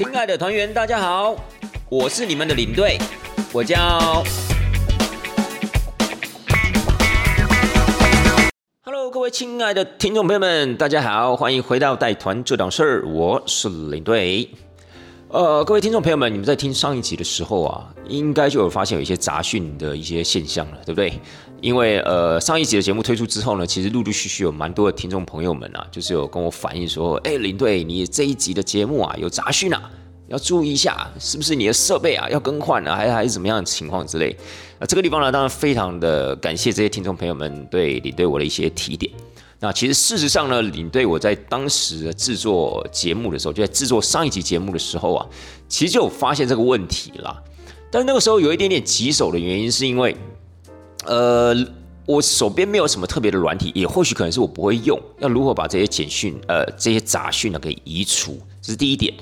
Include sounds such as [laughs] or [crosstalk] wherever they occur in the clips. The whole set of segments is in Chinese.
亲爱的团员，大家好，我是你们的领队，我叫。Hello，各位亲爱的听众朋友们，大家好，欢迎回到带团这档事儿，我是领队。呃，各位听众朋友们，你们在听上一集的时候啊，应该就有发现有一些杂讯的一些现象了，对不对？因为呃，上一集的节目推出之后呢，其实陆陆续续有蛮多的听众朋友们啊，就是有跟我反映说，哎，领队，你这一集的节目啊有杂讯啊，要注意一下，是不是你的设备啊要更换啊，还还是怎么样的情况之类？那这个地方呢，当然非常的感谢这些听众朋友们对领队我的一些提点。那其实事实上呢，领队我在当时制作节目的时候，就在制作上一集节目的时候啊，其实就有发现这个问题啦。但那个时候有一点点棘手的原因，是因为，呃，我手边没有什么特别的软体，也或许可能是我不会用。要如何把这些简讯、呃这些杂讯呢给移除？这是第一点。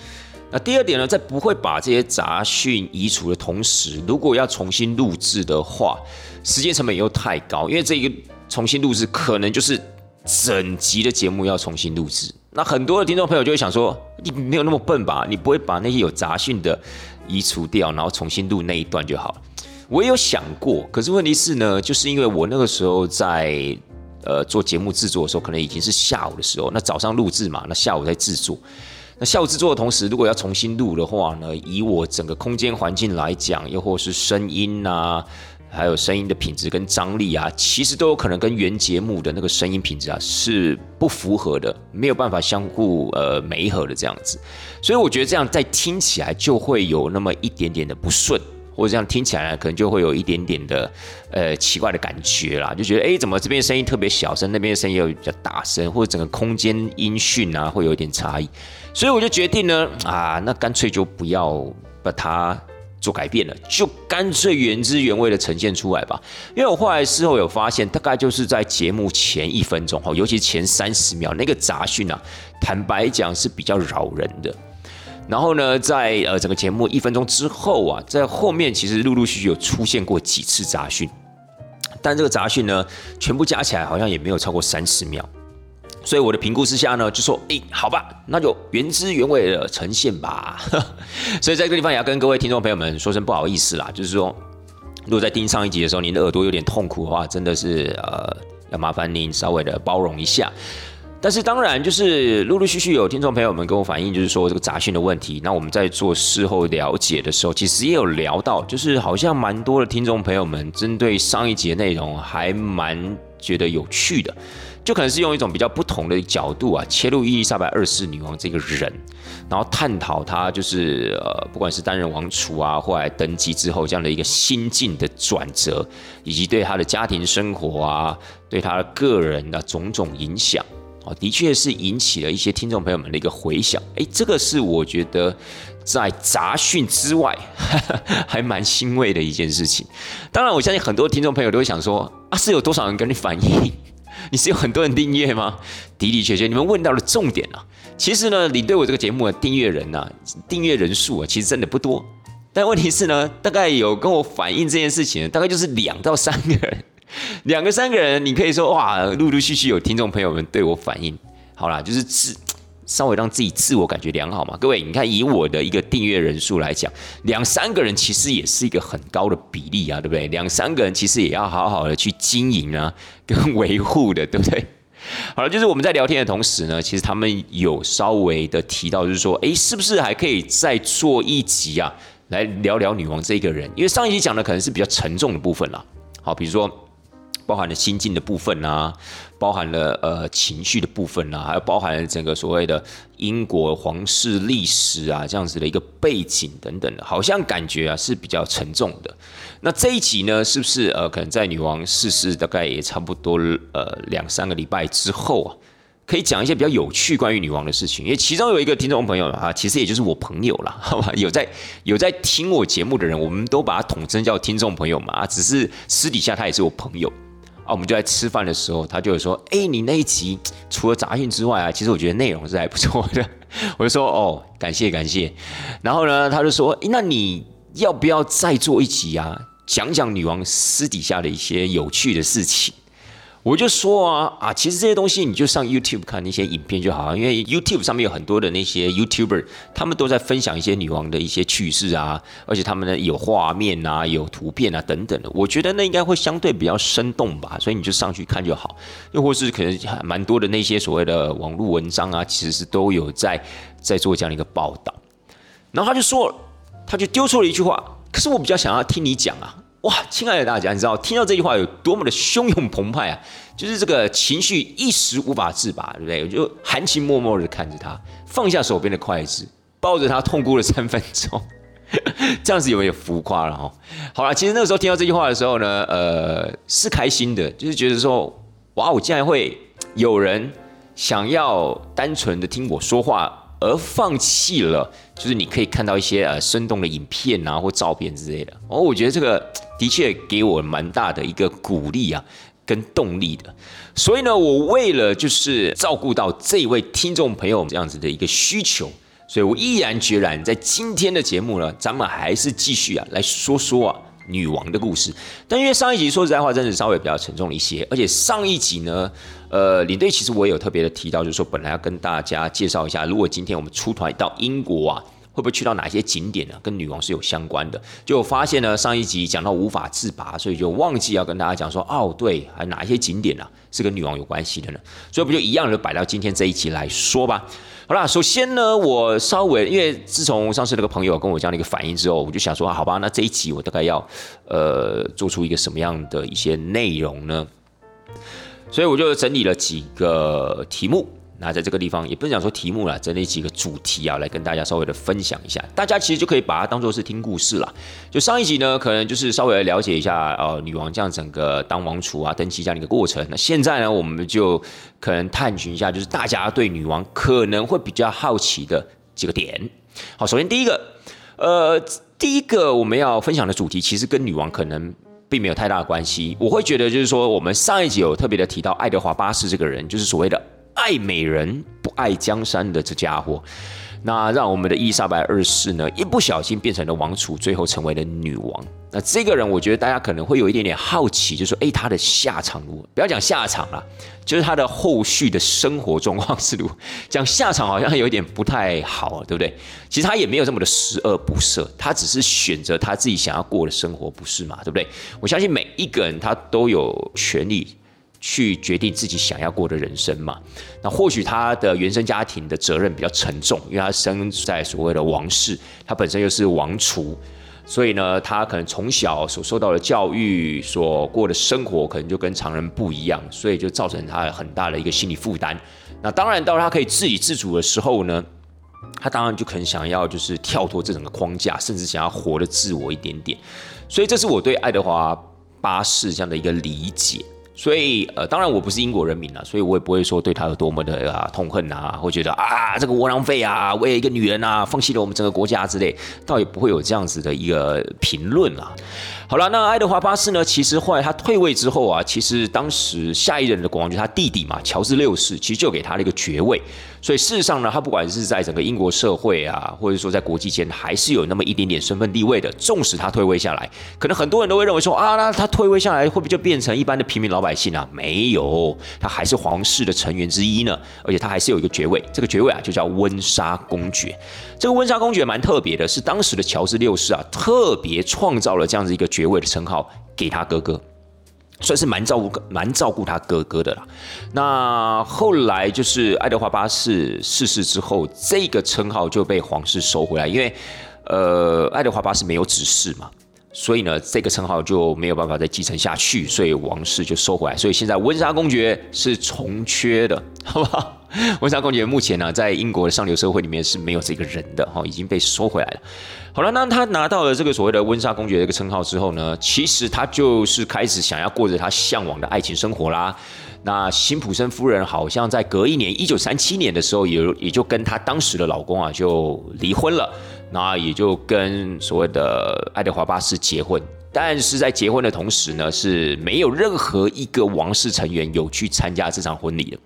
那第二点呢，在不会把这些杂讯移除的同时，如果要重新录制的话，时间成本又太高，因为这一个重新录制可能就是。整集的节目要重新录制，那很多的听众朋友就会想说：“你没有那么笨吧？你不会把那些有杂讯的移除掉，然后重新录那一段就好了。”我也有想过，可是问题是呢，就是因为我那个时候在呃做节目制作的时候，可能已经是下午的时候，那早上录制嘛，那下午在制作，那下午制作的同时，如果要重新录的话呢，以我整个空间环境来讲，又或是声音啊。还有声音的品质跟张力啊，其实都有可能跟原节目的那个声音品质啊是不符合的，没有办法相互呃媒合的这样子，所以我觉得这样在听起来就会有那么一点点的不顺，或者这样听起来可能就会有一点点的呃奇怪的感觉啦，就觉得哎怎么这边声音特别小声，那边声音又比较大声，或者整个空间音讯啊会有一点差异，所以我就决定呢啊那干脆就不要把它。做改变了，就干脆原汁原味的呈现出来吧。因为我后来事后有发现，大概就是在节目前一分钟哈，尤其前三十秒那个杂讯啊，坦白讲是比较扰人的。然后呢，在呃整个节目一分钟之后啊，在后面其实陆陆续续有出现过几次杂讯，但这个杂讯呢，全部加起来好像也没有超过三十秒。所以我的评估之下呢，就说，哎，好吧，那就原汁原味的呈现吧。[laughs] 所以在这个地方也要跟各位听众朋友们说声不好意思啦，就是说，如果在听上一集的时候，您的耳朵有点痛苦的话，真的是呃，要麻烦您稍微的包容一下。但是当然，就是陆陆续续有听众朋友们跟我反映，就是说这个杂讯的问题。那我们在做事后了解的时候，其实也有聊到，就是好像蛮多的听众朋友们针对上一集的内容，还蛮觉得有趣的。就可能是用一种比较不同的角度啊，切入伊丽莎白二世女王这个人，然后探讨她就是呃，不管是担任王储啊，或来登基之后这样的一个心境的转折，以及对她的家庭生活啊，对她的个人的种种影响啊，的确是引起了一些听众朋友们的一个回响。哎，这个是我觉得在杂讯之外 [laughs] 还蛮欣慰的一件事情。当然，我相信很多听众朋友都会想说啊，是有多少人跟你反映？[laughs] 你是有很多人订阅吗？的的确确，你们问到了重点啊。其实呢，你对我这个节目的订阅人呐，订阅人数啊，其实真的不多。但问题是呢，大概有跟我反映这件事情的，大概就是两到三个人，两个三个人，你可以说哇，陆陆续续有听众朋友们对我反映。好啦，就是自。稍微让自己自我感觉良好嘛，各位，你看以我的一个订阅人数来讲，两三个人其实也是一个很高的比例啊，对不对？两三个人其实也要好好的去经营啊，[laughs] 跟维护的，对不对？好了，就是我们在聊天的同时呢，其实他们有稍微的提到，就是说，哎，是不是还可以再做一集啊，来聊聊女王这个人？因为上一集讲的可能是比较沉重的部分啦，好，比如说。包含了心境的部分啊，包含了呃情绪的部分啊，还有包含了整个所谓的英国皇室历史啊这样子的一个背景等等的，好像感觉啊是比较沉重的。那这一集呢，是不是呃可能在女王逝世大概也差不多呃两三个礼拜之后啊，可以讲一些比较有趣关于女王的事情？因为其中有一个听众朋友啊，其实也就是我朋友了，好吧？有在有在听我节目的人，我们都把他统称叫听众朋友嘛，啊，只是私底下他也是我朋友。啊，我们就在吃饭的时候，他就会说：“哎，你那一集除了杂讯之外啊，其实我觉得内容是还不错的。”我就说：“哦，感谢感谢。”然后呢，他就说：“，那你要不要再做一集啊？讲讲女王私底下的一些有趣的事情？”我就说啊啊，其实这些东西你就上 YouTube 看那些影片就好，因为 YouTube 上面有很多的那些 YouTuber，他们都在分享一些女王的一些趣事啊，而且他们呢有画面啊、有图片啊等等的，我觉得那应该会相对比较生动吧，所以你就上去看就好。又或是可能蛮多的那些所谓的网络文章啊，其实是都有在在做这样的一个报道。然后他就说，他就丢出了一句话，可是我比较想要听你讲啊。哇，亲爱的大家，你知道听到这句话有多么的汹涌澎湃啊？就是这个情绪一时无法自拔，对不对？我就含情脉脉的看着他，放下手边的筷子，抱着他痛哭了三分钟，[laughs] 这样子有没有浮夸了哈。好了，其实那个时候听到这句话的时候呢，呃，是开心的，就是觉得说，哇，我竟然会有人想要单纯的听我说话。而放弃了，就是你可以看到一些呃生动的影片啊或照片之类的。哦，我觉得这个的确给我蛮大的一个鼓励啊，跟动力的。所以呢，我为了就是照顾到这位听众朋友这样子的一个需求，所以我毅然决然在今天的节目呢，咱们还是继续啊来说说啊。女王的故事，但因为上一集说实在话，真的稍微比较沉重一些，而且上一集呢，呃，领队其实我也有特别的提到，就是说本来要跟大家介绍一下，如果今天我们出团到英国啊，会不会去到哪些景点呢？跟女王是有相关的。就发现呢，上一集讲到无法自拔，所以就忘记要跟大家讲说，哦，对，还哪一些景点呢是跟女王有关系的呢？所以不就一样的摆到今天这一集来说吧。好啦，首先呢，我稍微因为自从上次那个朋友跟我这样的一个反应之后，我就想说，好吧，那这一集我大概要呃做出一个什么样的一些内容呢？所以我就整理了几个题目。那在这个地方也不能讲说题目了，整理几个主题啊，来跟大家稍微的分享一下。大家其实就可以把它当做是听故事了。就上一集呢，可能就是稍微了解一下呃女王这样整个当王储啊登基这样的一个过程。那现在呢，我们就可能探寻一下，就是大家对女王可能会比较好奇的几个点。好，首先第一个，呃，第一个我们要分享的主题其实跟女王可能并没有太大的关系。我会觉得就是说，我们上一集有特别的提到爱德华八世这个人，就是所谓的。爱美人不爱江山的这家伙，那让我们的伊丽莎白二世呢一不小心变成了王储，最后成为了女王。那这个人，我觉得大家可能会有一点点好奇，就说：哎，他的下场如何？不要讲下场了，就是他的后续的生活状况是如何？讲下场好像有点不太好，对不对？其实他也没有这么的十恶不赦，他只是选择他自己想要过的生活，不是嘛？对不对？我相信每一个人他都有权利。去决定自己想要过的人生嘛？那或许他的原生家庭的责任比较沉重，因为他生在所谓的王室，他本身又是王储，所以呢，他可能从小所受到的教育、所过的生活，可能就跟常人不一样，所以就造成他很大的一个心理负担。那当然，到他可以自给自足的时候呢，他当然就可能想要就是跳脱这整个框架，甚至想要活得自我一点点。所以，这是我对爱德华八世这样的一个理解。所以，呃，当然我不是英国人民啊，所以我也不会说对他有多么的啊痛恨啊，会觉得啊这个窝囊废啊，为了一个女人啊放弃了我们整个国家之类，倒也不会有这样子的一个评论啊。好了，那爱德华八世呢？其实后来他退位之后啊，其实当时下一任的国王就是他弟弟嘛，乔治六世，其实就给他了一个爵位。所以事实上呢，他不管是在整个英国社会啊，或者说在国际间，还是有那么一点点身份地位的。纵使他退位下来，可能很多人都会认为说啊，那他退位下来会不会就变成一般的平民老百姓啊？没有，他还是皇室的成员之一呢。而且他还是有一个爵位，这个爵位啊就叫温莎公爵。这个温莎公爵蛮特别的，是当时的乔治六世啊特别创造了这样子一个。爵位的称号给他哥哥，算是蛮照顾蛮照顾他哥哥的啦。那后来就是爱德华八世逝世之后，这个称号就被皇室收回来，因为呃爱德华八世没有子嗣嘛，所以呢这个称号就没有办法再继承下去，所以王室就收回来。所以现在温莎公爵是重缺的，好不好？温莎公爵目前呢，在英国的上流社会里面是没有这个人的哈，已经被收回来了。好了，那他拿到了这个所谓的温莎公爵这个称号之后呢，其实他就是开始想要过着他向往的爱情生活啦。那辛普森夫人好像在隔一年，一九三七年的时候，也也就跟他当时的老公啊就离婚了，那也就跟所谓的爱德华八世结婚。但是在结婚的同时呢，是没有任何一个王室成员有去参加这场婚礼的。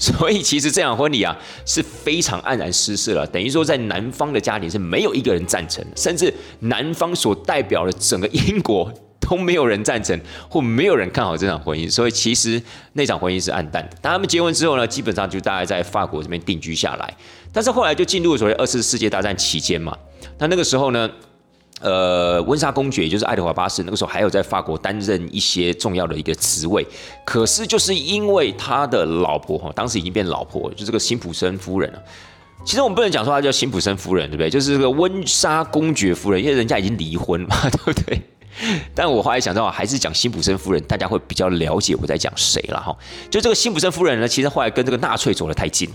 所以其实这场婚礼啊是非常黯然失色了，等于说在南方的家庭是没有一个人赞成，甚至南方所代表的整个英国都没有人赞成，或没有人看好这场婚姻，所以其实那场婚姻是暗淡的。当他们结婚之后呢，基本上就大概在法国这边定居下来。但是后来就进入所谓二次世界大战期间嘛，那那个时候呢，呃，温莎公爵也就是爱德华八世，那个时候还有在法国担任一些重要的一个职位。可是就是因为他的老婆哈，当时已经变老婆，就这个辛普森夫人了。其实我们不能讲说她叫辛普森夫人，对不对？就是这个温莎公爵夫人，因为人家已经离婚嘛，[laughs] 对不对？但我后来想到，还是讲辛普森夫人，大家会比较了解我在讲谁了哈。就这个辛普森夫人呢，其实后来跟这个纳粹走得太近。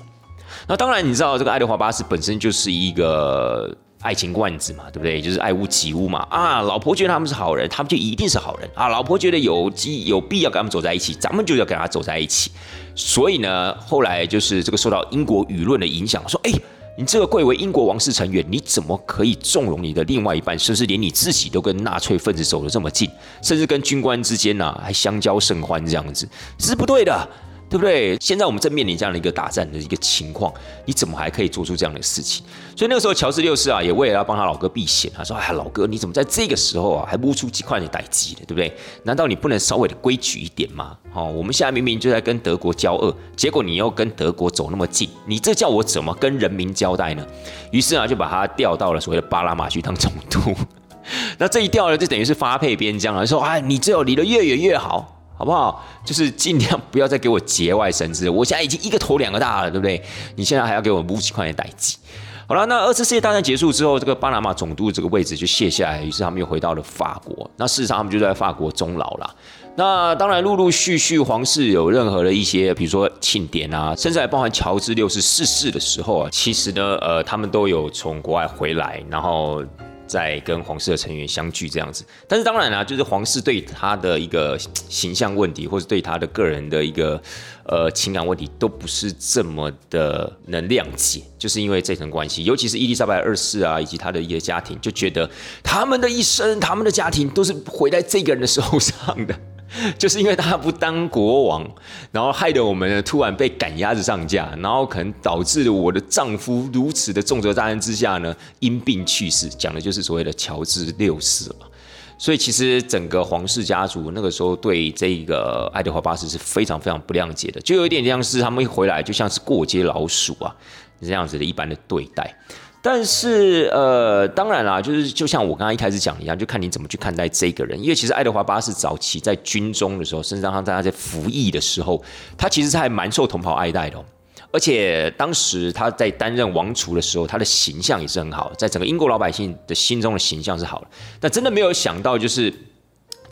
那当然，你知道这个爱德华八世本身就是一个爱情罐子嘛，对不对？就是爱屋及乌嘛。啊，老婆觉得他们是好人，他们就一定是好人啊。老婆觉得有机有必要跟他们走在一起，咱们就要跟他走在一起。所以呢，后来就是这个受到英国舆论的影响，说，哎。你这个贵为英国王室成员，你怎么可以纵容你的另外一半，甚至连你自己都跟纳粹分子走得这么近，甚至跟军官之间呢还相交甚欢这样子，是不对的。对不对？现在我们正面临这样的一个打战的一个情况，你怎么还可以做出这样的事情？所以那个时候，乔治六世啊，也为了要帮他老哥避险，他说：“哎，老哥，你怎么在这个时候啊，还摸出几块的歹机的，对不对？难道你不能稍微的规矩一点吗？哦，我们现在明明就在跟德国交恶，结果你又跟德国走那么近，你这叫我怎么跟人民交代呢？”于是啊，就把他调到了所谓的巴拉马去当总督。[laughs] 那这一调呢，就等于是发配边疆了，说：“哎，你只有离得越远越好。”好不好？就是尽量不要再给我节外生枝。我现在已经一个头两个大了，对不对？你现在还要给我五几块钱代金。好了，那二次世界大战结束之后，这个巴拿马总督这个位置就卸下来，于是他们又回到了法国。那事实上，他们就在法国终老了。那当然，陆陆续续皇室有任何的一些，比如说庆典啊，甚至还包含乔治六世逝世的时候啊，其实呢，呃，他们都有从国外回来，然后。在跟皇室的成员相聚这样子，但是当然啦，就是皇室对他的一个 [tsk] 形象问题，或是对他的个人的一个呃情感问题，都不是这么的能谅解，就是因为这层关系，尤其是伊丽莎白二世啊，以及他的一个家庭，就觉得他们的一生，他们的家庭都是毁在这个人的手上的。[laughs] 就是因为他不当国王，然后害得我们呢突然被赶鸭子上架，然后可能导致我的丈夫如此的重责大任之下呢，因病去世。讲的就是所谓的乔治六世了。所以其实整个皇室家族那个时候对这个爱德华八世是非常非常不谅解的，就有一点像是他们一回来就像是过街老鼠啊这样子的一般的对待。但是，呃，当然啦，就是就像我刚刚一开始讲一样，就看你怎么去看待这个人。因为其实爱德华八世早期在军中的时候，甚至让他在他在服役的时候，他其实还蛮受同袍爱戴的。而且当时他在担任王储的时候，他的形象也是很好，在整个英国老百姓的心中的形象是好的。但真的没有想到，就是。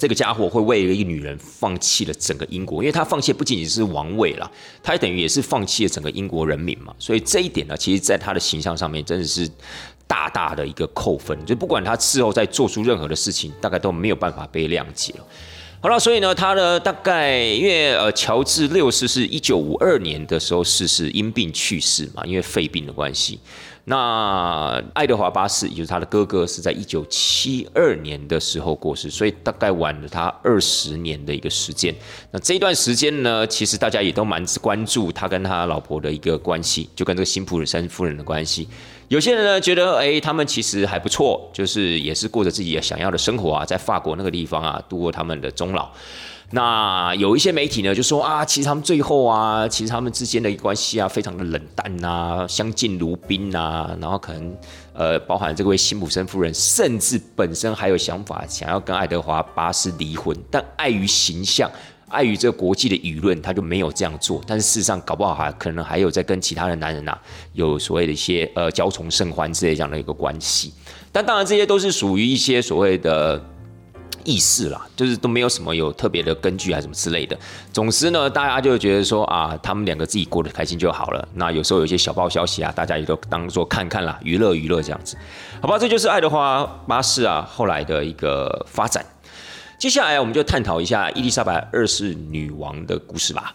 这个家伙会为了一个女人放弃了整个英国，因为他放弃不仅仅是王位了，他也等于也是放弃了整个英国人民嘛。所以这一点呢，其实在他的形象上面真的是大大的一个扣分。就不管他事后再做出任何的事情，大概都没有办法被谅解了。好了，所以呢，他呢大概因为呃，乔治六世是一九五二年的时候逝世，因病去世嘛，因为肺病的关系。那爱德华八世，也就是他的哥哥，是在一九七二年的时候过世，所以大概晚了他二十年的一个时间。那这一段时间呢，其实大家也都蛮关注他跟他老婆的一个关系，就跟这个辛普森夫人的关系。有些人呢觉得，哎，他们其实还不错，就是也是过着自己想要的生活啊，在法国那个地方啊，度过他们的终老。那有一些媒体呢，就说啊，其实他们最后啊，其实他们之间的关系啊，非常的冷淡呐，相敬如宾呐，然后可能呃，包含这位辛普森夫人，甚至本身还有想法想要跟爱德华八世离婚，但碍于形象，碍于这个国际的舆论，他就没有这样做。但是事实上，搞不好还可能还有在跟其他的男人呐，有所谓的一些呃交从甚欢之类这样的一个关系。但当然，这些都是属于一些所谓的。意识啦，就是都没有什么有特别的根据啊，什么之类的。总之呢，大家就觉得说啊，他们两个自己过得开心就好了。那有时候有一些小报消息啊，大家也都当做看看啦，娱乐娱乐这样子，好吧？这就是爱德华八世啊后来的一个发展。接下来我们就探讨一下伊丽莎白二世女王的故事吧。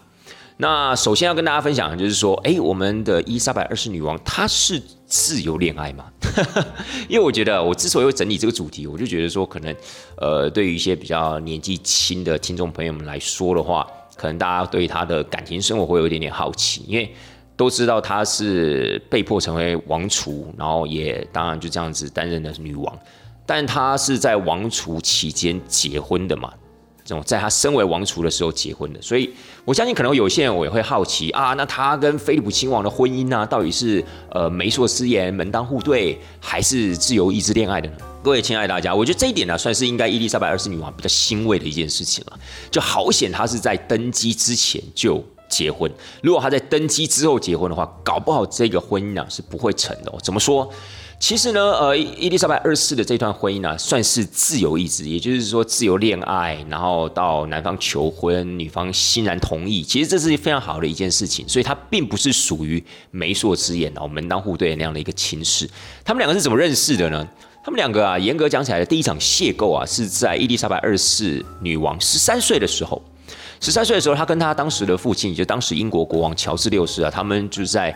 那首先要跟大家分享的就是说，哎，我们的伊丽莎白二世女王她是自由恋爱吗？[laughs] 因为我觉得我之所以会整理这个主题，我就觉得说，可能呃，对于一些比较年纪轻的听众朋友们来说的话，可能大家对她的感情生活会有一点点好奇，因为都知道她是被迫成为王储，然后也当然就这样子担任的女王。但他是在王储期间结婚的嘛。这种在他身为王储的时候结婚的，所以我相信可能有些人我也会好奇啊，那他跟菲利普亲王的婚姻呢，到底是呃媒妁之言、门当户对，还是自由意志恋爱的呢？各位亲爱的大家，我觉得这一点呢，算是应该伊丽莎白二世女王比较欣慰的一件事情了。就好险，她是在登基之前就结婚，如果她在登基之后结婚的话，搞不好这个婚姻呢是不会成的。哦怎么说？其实呢，呃，伊丽莎白二世的这段婚姻呢，算是自由意志，也就是说自由恋爱，然后到男方求婚，女方欣然同意。其实这是非常好的一件事情，所以它并不是属于媒妁之言哦，门当户对那样的一个情事。他们两个是怎么认识的呢？他们两个啊，严格讲起来的第一场邂逅啊，是在伊丽莎白二世女王十三岁的时候。十三岁的时候，她跟她当时的父亲，就当时英国国王乔治六世啊，他们就是在。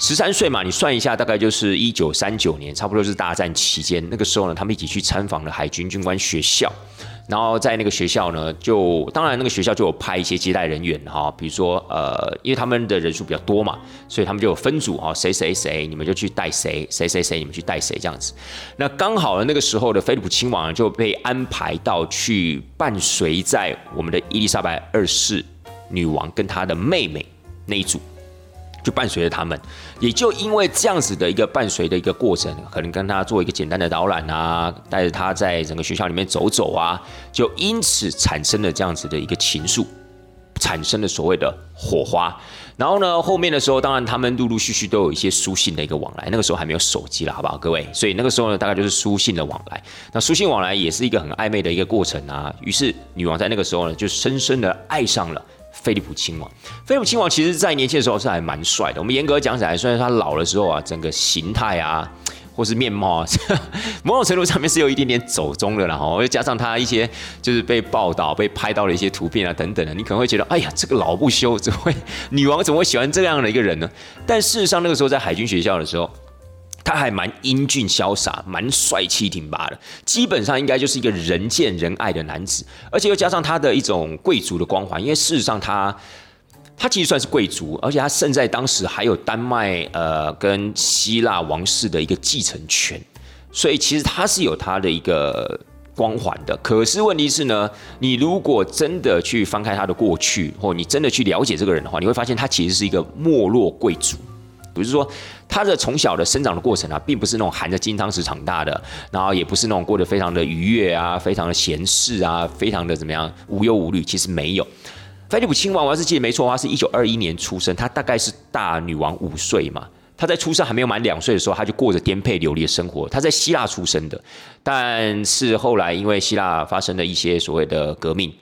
十三岁嘛，你算一下，大概就是一九三九年，差不多是大战期间。那个时候呢，他们一起去参访了海军军官学校，然后在那个学校呢，就当然那个学校就有派一些接待人员哈，比如说呃，因为他们的人数比较多嘛，所以他们就有分组哈，谁谁谁你们就去带谁，谁谁谁你们去带谁这样子。那刚好呢，那个时候的菲利普亲王就被安排到去伴随在我们的伊丽莎白二世女王跟她的妹妹那一组。就伴随着他们，也就因为这样子的一个伴随的一个过程，可能跟他做一个简单的导览啊，带着他在整个学校里面走走啊，就因此产生了这样子的一个情愫，产生了所谓的火花。然后呢，后面的时候，当然他们陆陆续续都有一些书信的一个往来。那个时候还没有手机了，好不好，各位？所以那个时候呢，大概就是书信的往来。那书信往来也是一个很暧昧的一个过程啊。于是女王在那个时候呢，就深深的爱上了。菲利普亲王，菲利普亲王其实，在年轻的时候是还蛮帅的。我们严格讲起来，虽然他老的时候啊，整个形态啊，[laughs] 或是面貌啊，[laughs] 某种程度上面是有一点点走中的了哈。又加上他一些就是被报道、被拍到的一些图片啊等等的，你可能会觉得，哎呀，这个老不休，怎么会女王怎么会喜欢这样的一个人呢？但事实上，那个时候在海军学校的时候。他还蛮英俊潇洒，蛮帅气挺拔的，基本上应该就是一个人见人爱的男子，而且又加上他的一种贵族的光环，因为事实上他他其实算是贵族，而且他胜在当时还有丹麦呃跟希腊王室的一个继承权，所以其实他是有他的一个光环的。可是问题是呢，你如果真的去翻开他的过去，或你真的去了解这个人的话，你会发现他其实是一个没落贵族。比如说，他的从小的生长的过程啊，并不是那种含着金汤匙长大的，然后也不是那种过得非常的愉悦啊，非常的闲适啊，非常的怎么样无忧无虑。其实没有。菲利普亲王，我要是记得没错的话，是一九二一年出生，他大概是大女王五岁嘛。他在出生还没有满两岁的时候，他就过着颠沛流离的生活。他在希腊出生的，但是后来因为希腊发生了一些所谓的革命。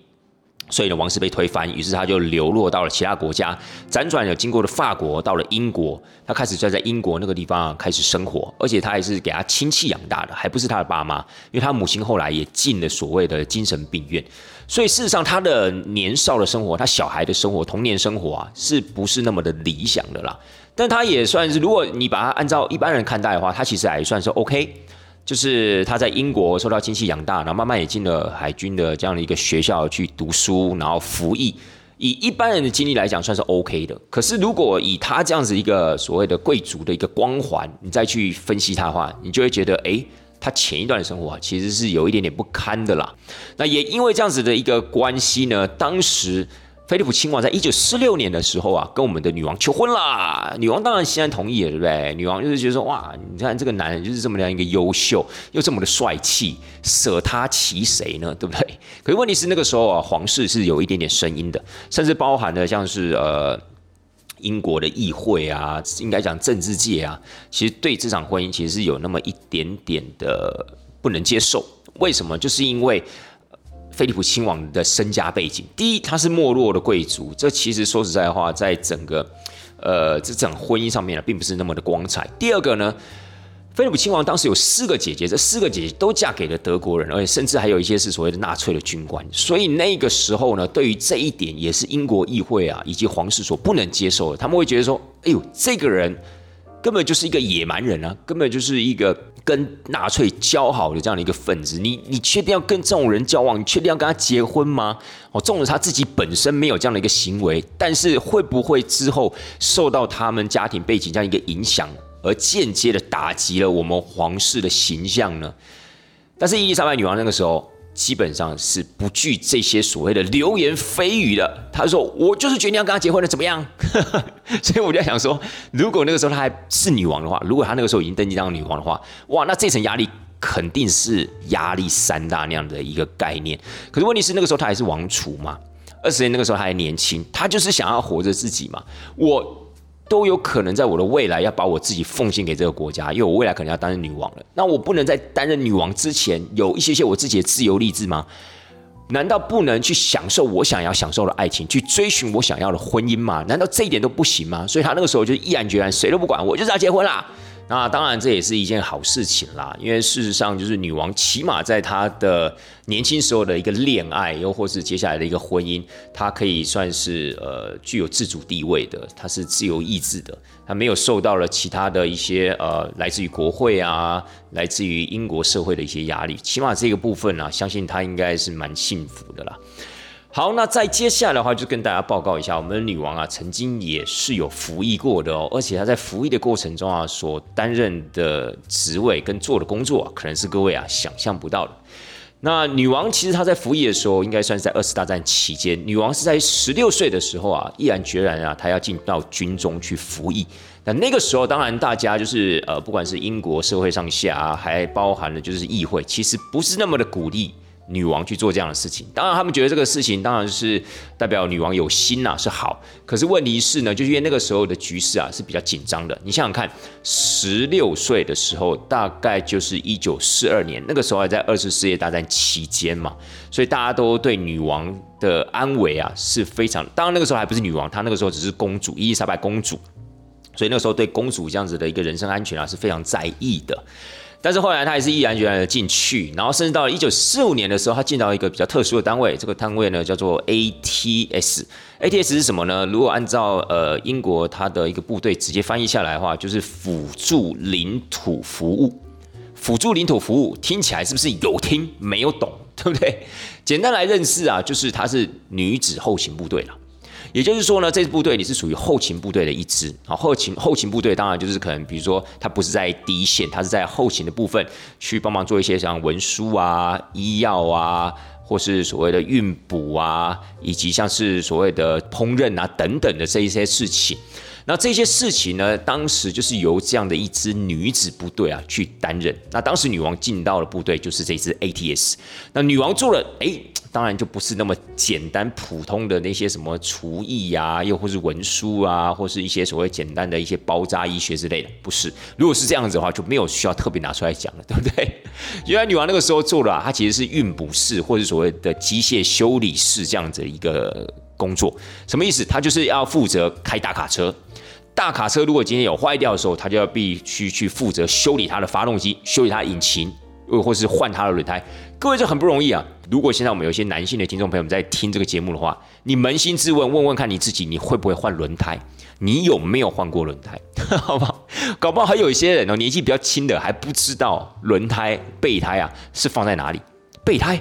所以呢，王室被推翻，于是他就流落到了其他国家，辗转有经过了法国，到了英国，他开始就在英国那个地方开始生活，而且他还是给他亲戚养大的，还不是他的爸妈，因为他母亲后来也进了所谓的精神病院，所以事实上他的年少的生活，他小孩的生活，童年生活啊，是不是那么的理想的啦？但他也算是，如果你把他按照一般人看待的话，他其实还算是 OK。就是他在英国受到亲戚养大，然后慢慢也进了海军的这样的一个学校去读书，然后服役。以一般人的经历来讲，算是 OK 的。可是如果以他这样子一个所谓的贵族的一个光环，你再去分析他的话，你就会觉得，哎，他前一段生活其实是有一点点不堪的啦。那也因为这样子的一个关系呢，当时。菲利普亲王在一九四六年的时候啊，跟我们的女王求婚啦。女王当然欣然同意了，对不对？女王就是觉得说，哇，你看这个男人就是这么样一个优秀，又这么的帅气，舍他其谁呢？对不对？可是问题是那个时候啊，皇室是有一点点声音的，甚至包含了像是呃英国的议会啊，应该讲政治界啊，其实对这场婚姻其实是有那么一点点的不能接受。为什么？就是因为。菲利普亲王的身家背景，第一，他是没落的贵族，这其实说实在话，在整个呃这整婚姻上面呢，并不是那么的光彩。第二个呢，菲利普亲王当时有四个姐姐，这四个姐姐都嫁给了德国人，而且甚至还有一些是所谓的纳粹的军官，所以那个时候呢，对于这一点也是英国议会啊以及皇室所不能接受的，他们会觉得说，哎呦，这个人。根本就是一个野蛮人啊！根本就是一个跟纳粹交好的这样的一个分子。你你确定要跟这种人交往？你确定要跟他结婚吗？哦，纵使他自己本身没有这样的一个行为，但是会不会之后受到他们家庭背景这样一个影响，而间接的打击了我们皇室的形象呢？但是伊丽莎白女王那个时候基本上是不惧这些所谓的流言蜚语的。他说：“我就是决定要跟他结婚了，怎么样？” [laughs] 所以我就在想说，如果那个时候她还是女王的话，如果她那个时候已经登记当女王的话，哇，那这层压力肯定是压力山大那样的一个概念。可是问题是，那个时候她还是王储嘛，二十年那个时候她还年轻，她就是想要活着自己嘛。我。都有可能在我的未来要把我自己奉献给这个国家，因为我未来可能要担任女王了。那我不能在担任女王之前有一些些我自己的自由励志吗？难道不能去享受我想要享受的爱情，去追寻我想要的婚姻吗？难道这一点都不行吗？所以他那个时候就毅然决然，谁都不管，我就是要结婚啦。那当然，这也是一件好事情啦，因为事实上，就是女王起码在她的年轻时候的一个恋爱，又或是接下来的一个婚姻，她可以算是呃具有自主地位的，她是自由意志的，她没有受到了其他的一些呃来自于国会啊，来自于英国社会的一些压力，起码这个部分呢，相信她应该是蛮幸福的啦。好，那在接下来的话，就跟大家报告一下，我们的女王啊，曾经也是有服役过的哦，而且她在服役的过程中啊，所担任的职位跟做的工作，啊，可能是各位啊想象不到的。那女王其实她在服役的时候，应该算是在二次大战期间，女王是在十六岁的时候啊，毅然决然啊，她要进到军中去服役。那那个时候，当然大家就是呃，不管是英国社会上下啊，还包含了就是议会，其实不是那么的鼓励。女王去做这样的事情，当然他们觉得这个事情当然是代表女王有心呐，是好。可是问题是呢，就是因为那个时候的局势啊是比较紧张的。你想想看，十六岁的时候，大概就是一九四二年，那个时候还在二次世界大战期间嘛，所以大家都对女王的安危啊是非常。当然那个时候还不是女王，她那个时候只是公主伊丽莎白公主，所以那个时候对公主这样子的一个人身安全啊是非常在意的。但是后来他还是毅然决然的进去，然后甚至到了一九四五年的时候，他进到一个比较特殊的单位，这个单位呢叫做 ATS。ATS 是什么呢？如果按照呃英国它的一个部队直接翻译下来的话，就是辅助领土服务。辅助领土服务听起来是不是有听没有懂，对不对？简单来认识啊，就是它是女子后勤部队了。也就是说呢，这支部队你是属于后勤部队的一支啊。后勤后勤部队当然就是可能，比如说它不是在第一线，它是在后勤的部分去帮忙做一些像文书啊、医药啊，或是所谓的运补啊，以及像是所谓的烹饪啊等等的这一些事情。那这些事情呢，当时就是由这样的一支女子部队啊去担任。那当时女王进到的部队就是这支 ATS。那女王做了，哎。当然就不是那么简单普通的那些什么厨艺呀，又或是文书啊，或是一些所谓简单的一些包扎医学之类的，不是。如果是这样子的话，就没有需要特别拿出来讲了，对不对？[laughs] 原来女王那个时候做的，她其实是运补室或者所谓的机械修理室这样子一个工作。什么意思？他就是要负责开大卡车，大卡车如果今天有坏掉的时候，他就要必须去负责修理它的发动机，修理它的引擎，又或是换它的轮胎。各位这很不容易啊！如果现在我们有一些男性的听众朋友们在听这个节目的话，你扪心自问，问问看你自己，你会不会换轮胎？你有没有换过轮胎？[laughs] 好不好？搞不好还有一些人哦，年纪比较轻的还不知道轮胎备胎啊是放在哪里？备胎，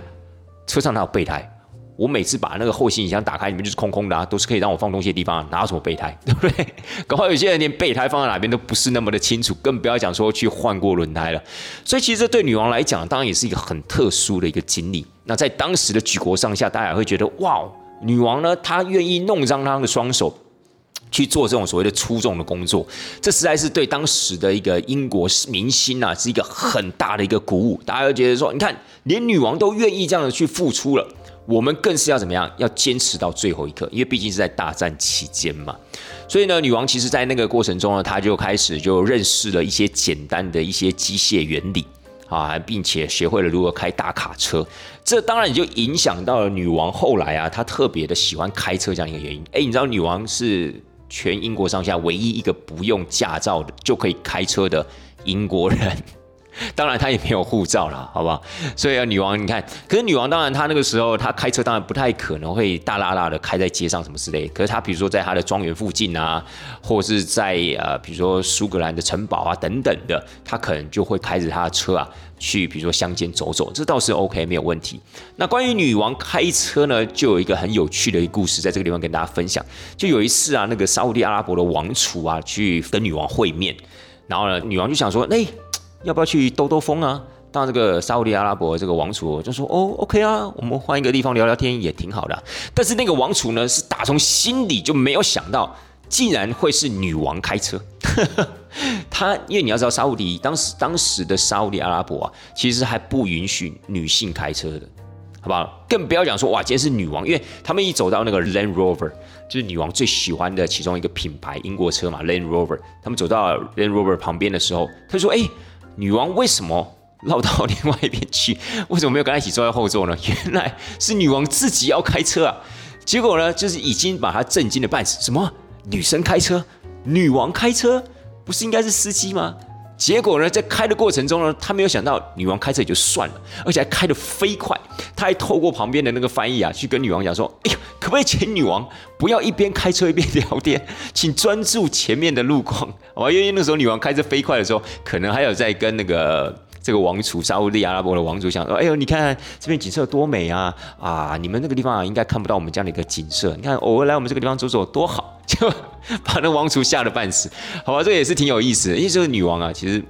车上哪有备胎？我每次把那个后行李箱打开，里面就是空空的啊，都是可以让我放东西的地方，哪有什么备胎，[laughs] 对不对？搞有些人连备胎放在哪边都不是那么的清楚，更不要讲说去换过轮胎了。所以其实对女王来讲，当然也是一个很特殊的一个经历。那在当时的举国上下，大家会觉得哇，女王呢，她愿意弄脏她的双手去做这种所谓的出众的工作，这实在是对当时的一个英国明星啊，是一个很大的一个鼓舞。大家都觉得说，你看，连女王都愿意这样的去付出了。我们更是要怎么样？要坚持到最后一刻，因为毕竟是在大战期间嘛。所以呢，女王其实在那个过程中呢，她就开始就认识了一些简单的一些机械原理啊，并且学会了如何开大卡车。这当然也就影响到了女王后来啊，她特别的喜欢开车这样一个原因。哎，你知道女王是全英国上下唯一一个不用驾照的就可以开车的英国人。[laughs] 当然，她也没有护照了，[laughs] 好不好？所以啊，女王，你看，可是女王当然，她那个时候她开车当然不太可能会大拉拉的开在街上什么之类。可是她比如说在她的庄园附近啊，或是在呃，比如说苏格兰的城堡啊等等的，她可能就会开着她的车啊去，比如说乡间走走，这倒是 OK 没有问题。那关于女王开车呢，就有一个很有趣的一故事，在这个地方跟大家分享。就有一次啊，那个沙地阿拉伯的王储啊去跟女王会面，然后呢，女王就想说，哎。要不要去兜兜风啊？当，这个沙地阿拉伯这个王储就说：“哦，OK 啊，我们换一个地方聊聊天也挺好的。”但是那个王储呢，是打从心底就没有想到，竟然会是女王开车。[laughs] 他因为你要知道，沙地当时当时的沙地阿拉伯啊，其实还不允许女性开车的。好不好？更不要讲说哇，今天是女王，因为他们一走到那个 Land Rover，就是女王最喜欢的其中一个品牌英国车嘛，Land Rover。他们走到 Land Rover 旁边的时候，他说：“哎，女王为什么绕到另外一边去？为什么没有跟她一起坐在后座呢？[laughs] 原来是女王自己要开车啊！结果呢，就是已经把她震惊的半死。什么女生开车？女王开车？不是应该是司机吗？”结果呢，在开的过程中呢，他没有想到女王开车也就算了，而且还开得飞快。他还透过旁边的那个翻译啊，去跟女王讲说：“哎呦，不可以请女王不要一边开车一边聊天，请专注前面的路况，好吧？因为那时候女王开车飞快的时候，可能还有在跟那个这个王储沙利阿拉伯的王储讲说：‘哎呦，你看 [laughs] 这边景色多美啊！啊，你们那个地方啊，应该看不到我们这样的一个景色。你看偶尔来我们这个地方走走多好。’就把那王储吓得半死，好吧，这也是挺有意思的。因为这个女王啊，其实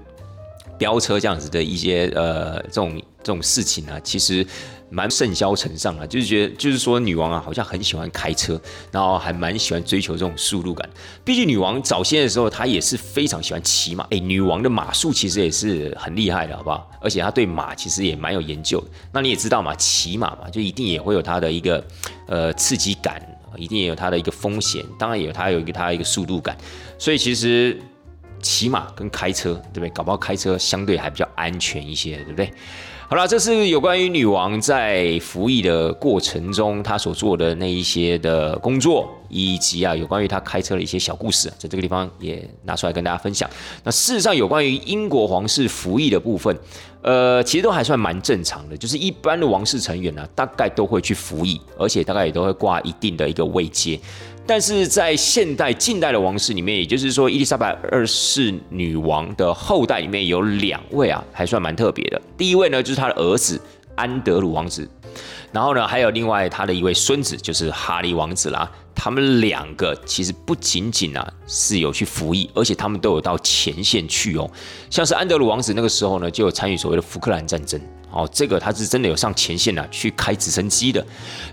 飙车这样子的一些呃这种这种事情啊，其实蛮甚嚣尘上啊，就是觉得就是说女王啊，好像很喜欢开车，然后还蛮喜欢追求这种速度感。毕竟女王早先的时候，她也是非常喜欢骑马。哎，女王的马术其实也是很厉害的，好不好？而且她对马其实也蛮有研究。那你也知道嘛，骑马嘛，就一定也会有她的一个呃刺激感。一定也有它的一个风险，当然也有它有一个它一个速度感，所以其实骑马跟开车，对不对？搞不好开车相对还比较安全一些，对不对？好了，这是有关于女王在服役的过程中，她所做的那一些的工作，以及啊有关于她开车的一些小故事，在这个地方也拿出来跟大家分享。那事实上，有关于英国皇室服役的部分，呃，其实都还算蛮正常的，就是一般的王室成员呢，大概都会去服役，而且大概也都会挂一定的一个位阶。但是在现代、近代的王室里面，也就是说伊丽莎白二世女王的后代里面有两位啊，还算蛮特别的。第一位呢，就是她的儿子安德鲁王子，然后呢，还有另外他的一位孙子，就是哈利王子啦。他们两个其实不仅仅啊是有去服役，而且他们都有到前线去哦。像是安德鲁王子那个时候呢，就有参与所谓的福克兰战争。哦，这个他是真的有上前线啊，去开直升机的。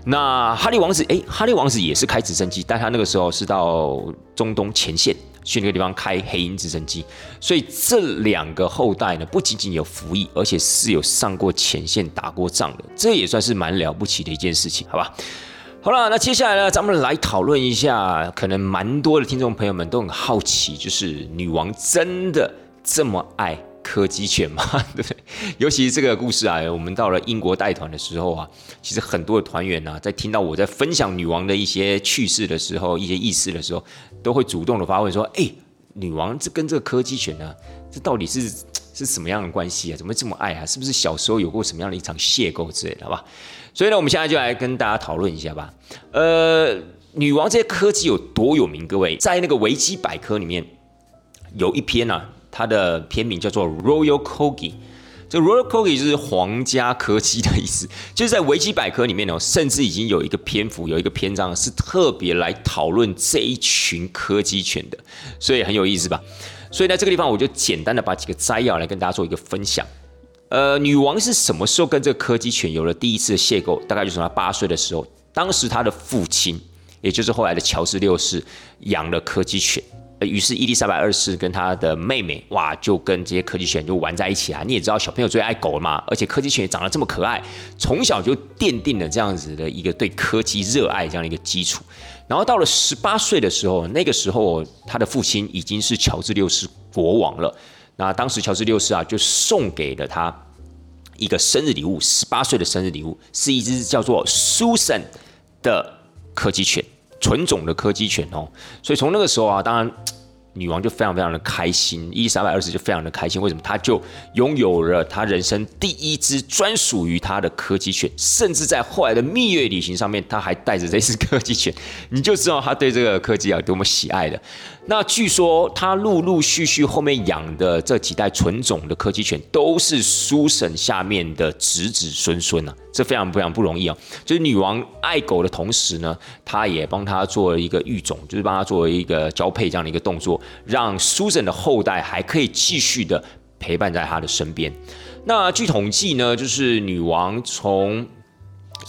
那哈利王子，哎，哈利王子也是开直升机，但他那个时候是到中东前线去那个地方开黑鹰直升机。所以这两个后代呢，不仅仅有服役，而且是有上过前线打过仗的，这也算是蛮了不起的一件事情，好吧？好了，那接下来呢，咱们来讨论一下，可能蛮多的听众朋友们都很好奇，就是女王真的这么爱柯基犬吗？[laughs] 对不对？尤其是这个故事啊，我们到了英国带团的时候啊，其实很多的团员呢，在听到我在分享女王的一些趣事的时候，一些意思的时候，都会主动的发问说：“哎，女王这跟这个柯基犬呢，这到底是 [tsk] 是什么样的关系啊？怎么这么爱啊？是不是小时候有过什么样的一场邂逅之类的？好吧？”所以呢，我们现在就来跟大家讨论一下吧。呃，女王这些柯基有多有名？各位，在那个维基百科里面有一篇呢，它的篇名叫做 Royal Corgi。这 Royal Corgi 就是皇家柯基的意思。就是在维基百科里面呢，甚至已经有一个篇幅，有一个篇章是特别来讨论这一群柯基犬的，所以很有意思吧？所以在这个地方，我就简单的把几个摘要来跟大家做一个分享。呃，女王是什么时候跟这个柯基犬有了第一次的邂逅？大概就是她八岁的时候，当时她的父亲，也就是后来的乔治六世，养了柯基犬。于是伊丽莎白二世跟她的妹妹，哇，就跟这些柯基犬就玩在一起啊。你也知道，小朋友最爱狗了嘛，而且柯基犬也长得这么可爱，从小就奠定了这样子的一个对柯基热爱这样的一个基础。然后到了十八岁的时候，那个时候他的父亲已经是乔治六世国王了。那当时乔治六世啊，就送给了他一个生日礼物，十八岁的生日礼物，是一只叫做 Susan 的柯基犬，纯种的柯基犬哦。所以从那个时候啊，当然。女王就非常非常的开心，伊丽莎白二世就非常的开心。为什么？她就拥有了她人生第一只专属于她的柯基犬，甚至在后来的蜜月旅行上面，她还带着这只柯基犬，你就知道她对这个柯基啊多么喜爱的。那据说她陆陆续续后面养的这几代纯种的柯基犬，都是苏婶下面的子子孙孙啊，这非常非常不容易啊。就是女王爱狗的同时呢，她也帮她做了一个育种，就是帮她做一个交配这样的一个动作。让 Susan 的后代还可以继续的陪伴在她的身边。那据统计呢，就是女王从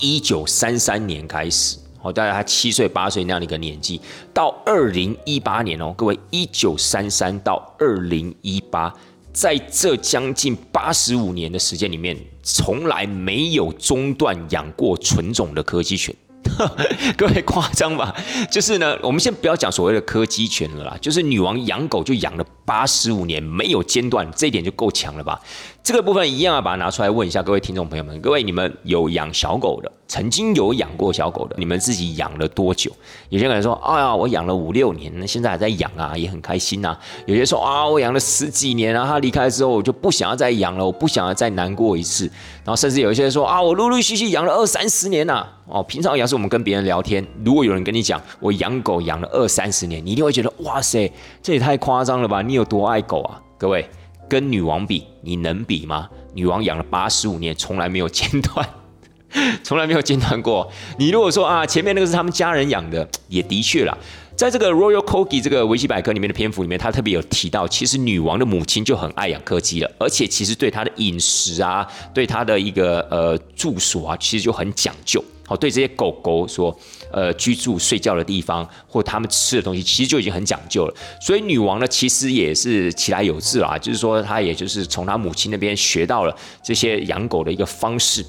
一九三三年开始，哦，大概他七岁八岁那样的一个年纪，到二零一八年哦，各位，一九三三到二零一八，在这将近八十五年的时间里面，从来没有中断养过纯种的柯基犬。[laughs] 各位夸张吧？就是呢，我们先不要讲所谓的柯基犬了啦，就是女王养狗就养了八十五年，没有间断，这一点就够强了吧？这个部分一样要把它拿出来问一下各位听众朋友们，各位你们有养小狗的，曾经有养过小狗的，你们自己养了多久？有些人说，哎呀，我养了五六年，那现在还在养啊，也很开心呐。有些说啊，我养了十几年啊，他离开之后，我就不想要再养了，我不想要再难过一次。然后甚至有一些人说啊，我陆陆续续养了二三十年呐。哦，平常要是我们跟别人聊天，如果有人跟你讲我养狗养了二三十年，你一定会觉得哇塞，这也太夸张了吧？你有多爱狗啊，各位？跟女王比，你能比吗？女王养了八十五年，从来没有间断，[laughs] 从来没有间断过。你如果说啊，前面那个是他们家人养的，也的确啦。在这个 Royal Corgi 这个维基百科里面的篇幅里面，他特别有提到，其实女王的母亲就很爱养柯基了，而且其实对她的饮食啊，对她的一个呃住所啊，其实就很讲究。好，对这些狗狗说。呃，居住、睡觉的地方，或他们吃的东西，其实就已经很讲究了。所以女王呢，其实也是其来有志啦，就是说她也就是从她母亲那边学到了这些养狗的一个方式，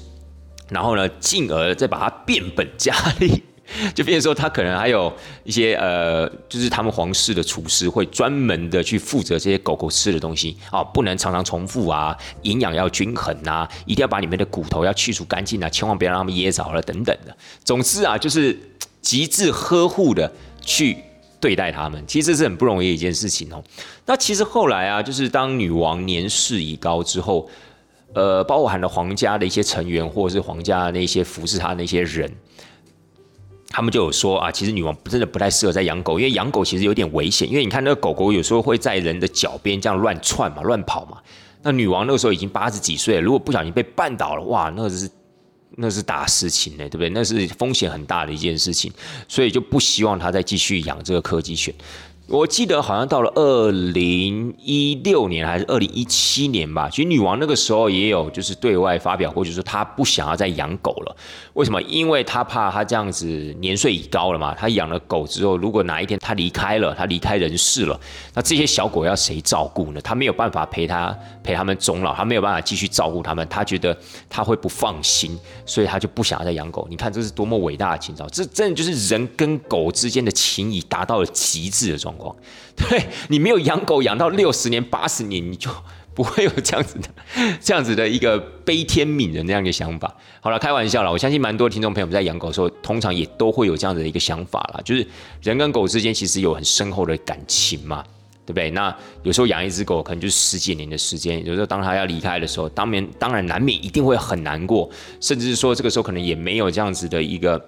然后呢，进而再把它变本加厉，[laughs] 就变成说她可能还有一些呃，就是他们皇室的厨师会专门的去负责这些狗狗吃的东西啊，不能常常重复啊，营养要均衡啊，一定要把里面的骨头要去除干净啊，千万不要让他们噎着了等等的。总之啊，就是。极致呵护的去对待他们，其实这是很不容易的一件事情哦。那其实后来啊，就是当女王年事已高之后，呃，包含了皇家的一些成员，或者是皇家那些服侍她那些人，他们就有说啊，其实女王真的不太适合再养狗，因为养狗其实有点危险，因为你看那个狗狗有时候会在人的脚边这样乱窜嘛、乱跑嘛。那女王那个时候已经八十几岁了，如果不小心被绊倒了，哇，那个是。那是大事情呢，对不对？那是风险很大的一件事情，所以就不希望他再继续养这个柯基犬。我记得好像到了二零一六年还是二零一七年吧，其实女王那个时候也有就是对外发表过，就是说她不想要再养狗了。为什么？因为她怕她这样子年岁已高了嘛，她养了狗之后，如果哪一天她离开了，她离开人世了，那这些小狗要谁照顾呢？她没有办法陪她陪他们终老，她没有办法继续照顾他们，她觉得她会不放心，所以她就不想要再养狗。你看这是多么伟大的情操，这真的就是人跟狗之间的情谊达到了极致的状。[laughs] 对你没有养狗养到六十年八十年，你就 [laughs] 不会有这样子的这样子的一个悲天悯人那样的想法。好了，开玩笑了，我相信蛮多听众朋友们在养狗的时候，通常也都会有这样子的一个想法啦，就是人跟狗之间其实有很深厚的感情嘛，对不对？那有时候养一只狗可能就是十几年的时间，有时候当它要离开的时候，当面当然难免一定会很难过，甚至是说这个时候可能也没有这样子的一个。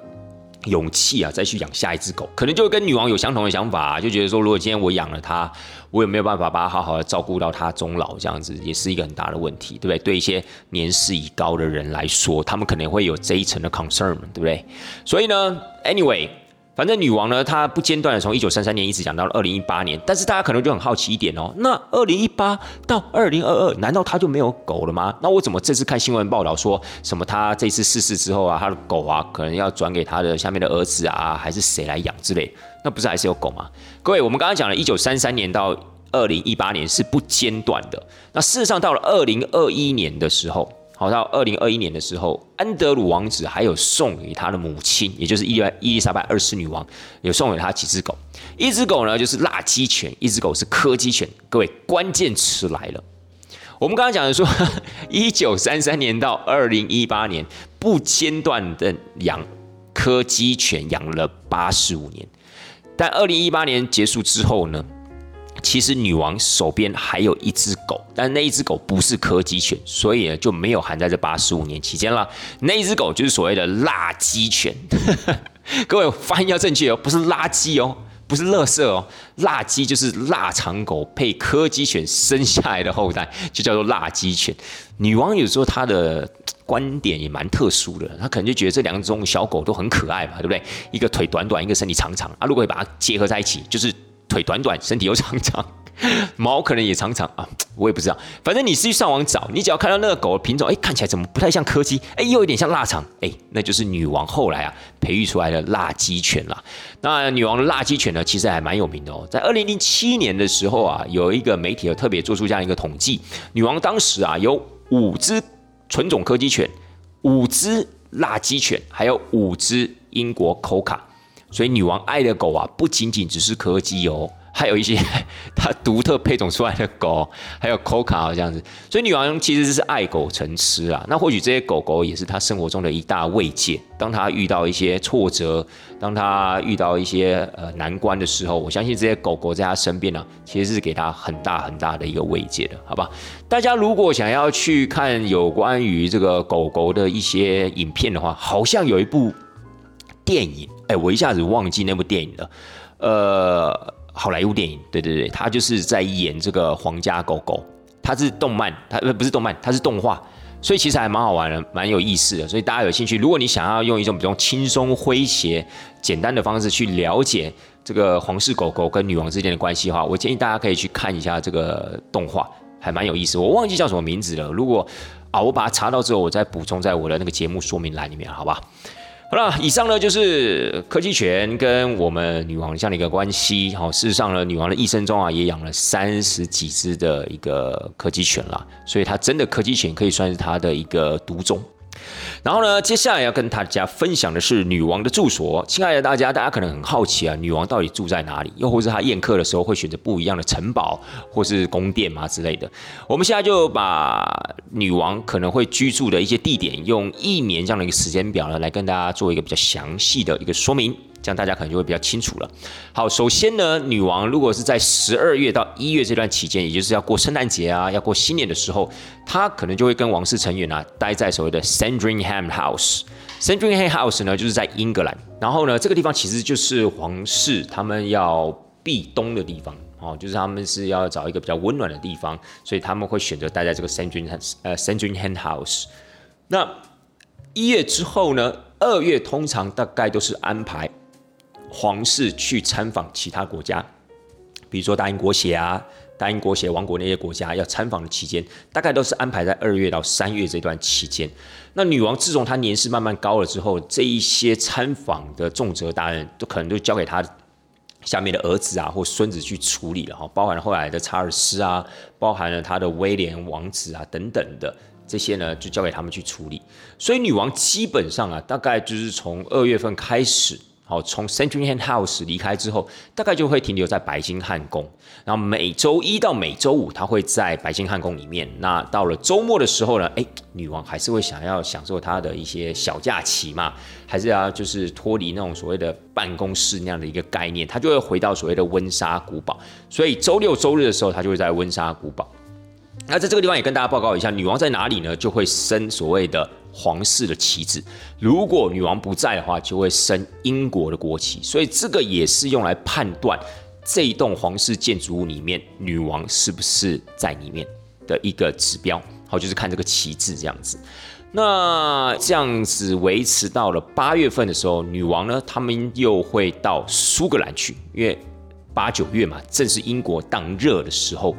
勇气啊，再去养下一只狗，可能就跟女王有相同的想法，就觉得说，如果今天我养了它，我有没有办法把它好好的照顾到它终老？这样子也是一个很大的问题，对不对？对一些年事已高的人来说，他们可能会有这一层的 concern，对不对？所以呢，anyway。反正女王呢，她不间断的从一九三三年一直讲到了二零一八年，但是大家可能就很好奇一点哦，那二零一八到二零二二，难道她就没有狗了吗？那我怎么这次看新闻报道说什么她这次逝世之后啊，她的狗啊可能要转给她的下面的儿子啊，还是谁来养之类？那不是还是有狗吗？各位，我们刚刚讲了一九三三年到二零一八年是不间断的，那事实上到了二零二一年的时候。好，到二零二一年的时候，安德鲁王子还有送给他的母亲，也就是伊伊丽莎白二世女王，有送给他几只狗。一只狗呢就是辣鸡犬，一只狗是柯基犬。各位，关键词来了。我们刚刚讲的说，[laughs] 一九三三年到二零一八年不间断的养柯基犬，养了八十五年。但二零一八年结束之后呢？其实女王手边还有一只狗，但那一只狗不是柯基犬，所以呢就没有含在这八十五年期间了。那一只狗就是所谓的垃圾犬，[laughs] 各位发音要正确哦，不是垃圾哦，不是垃圾哦，辣鸡就是腊肠狗配柯基犬生下来的后代，就叫做辣鸡犬。女王有时候她的观点也蛮特殊的，她可能就觉得这两种小狗都很可爱嘛，对不对？一个腿短短，一个身体长长啊，如果把它结合在一起，就是。腿短短，身体又长长，毛可能也长长啊，[tsk] 我也不知道。反正你是去上网找，你只要看到那个狗的品种，哎，看起来怎么不太像柯基，哎，又有点像腊肠，哎，那就是女王后来啊培育出来的腊鸡犬啦。那女王的腊鸡犬呢，其实还蛮有名的哦。在二零零七年的时候啊，有一个媒体有特别做出这样一个统计，女王当时啊有五只纯种柯基犬，五只腊鸡犬，还有五只英国口卡。所以女王爱的狗啊，不仅仅只是柯基哦。还有一些 [laughs] 它独特配种出来的狗，还有 Coca 这样子，所以女王其实是爱狗成痴啊。那或许这些狗狗也是她生活中的一大慰藉。当她遇到一些挫折，当她遇到一些呃难关的时候，我相信这些狗狗在她身边呢，其实是给她很大很大的一个慰藉的，好吧？大家如果想要去看有关于这个狗狗的一些影片的话，好像有一部电影，哎，我一下子忘记那部电影了，呃。好莱坞电影，对对对，他就是在演这个皇家狗狗，它是动漫，它不不是动漫，它是动画，所以其实还蛮好玩的，蛮有意思的。所以大家有兴趣，如果你想要用一种比较轻松诙谐、简单的方式去了解这个皇室狗狗跟女王之间的关系的话，我建议大家可以去看一下这个动画，还蛮有意思。我忘记叫什么名字了，如果啊我把它查到之后，我再补充在我的那个节目说明栏里面，好吧？好了，以上呢就是柯基犬跟我们女王这样的一个关系。好，事实上呢，女王的一生中啊，也养了三十几只的一个柯基犬啦，所以她真的柯基犬可以算是她的一个独种。然后呢，接下来要跟大家分享的是女王的住所。亲爱的大家，大家可能很好奇啊，女王到底住在哪里？又或是她宴客的时候会选择不一样的城堡或是宫殿吗之类的？我们现在就把女王可能会居住的一些地点，用一年这样的一个时间表呢，来跟大家做一个比较详细的一个说明。这样大家可能就会比较清楚了。好，首先呢，女王如果是在十二月到一月这段期间，也就是要过圣诞节啊，要过新年的时候，她可能就会跟王室成员啊待在所谓的 Sandringham House。Sandringham House 呢，就是在英格兰。然后呢，这个地方其实就是皇室他们要避冬的地方哦，就是他们是要找一个比较温暖的地方，所以他们会选择待在这个 Sandringham 呃 Sandringham House。那一月之后呢，二月通常大概都是安排。皇室去参访其他国家，比如说大英国协啊、大英国协王国那些国家要参访的期间，大概都是安排在二月到三月这段期间。那女王自从她年事慢慢高了之后，这一些参访的重责大任都可能都交给她下面的儿子啊或孙子去处理了哈，包含了后来的查尔斯啊，包含了他的威廉王子啊等等的这些呢，就交给他们去处理。所以女王基本上啊，大概就是从二月份开始。好，从 Sandringham House 离开之后，大概就会停留在白金汉宫。然后每周一到每周五，他会在白金汉宫里面。那到了周末的时候呢，哎，女王还是会想要享受她的一些小假期嘛，还是要就是脱离那种所谓的办公室那样的一个概念，她就会回到所谓的温莎古堡。所以周六周日的时候，她就会在温莎古堡。那在这个地方也跟大家报告一下，女王在哪里呢？就会升所谓的。皇室的旗帜，如果女王不在的话，就会升英国的国旗，所以这个也是用来判断这一栋皇室建筑物里面女王是不是在里面的一个指标。好，就是看这个旗帜这样子。那这样子维持到了八月份的时候，女王呢，他们又会到苏格兰去，因为八九月嘛，正是英国当热的时候。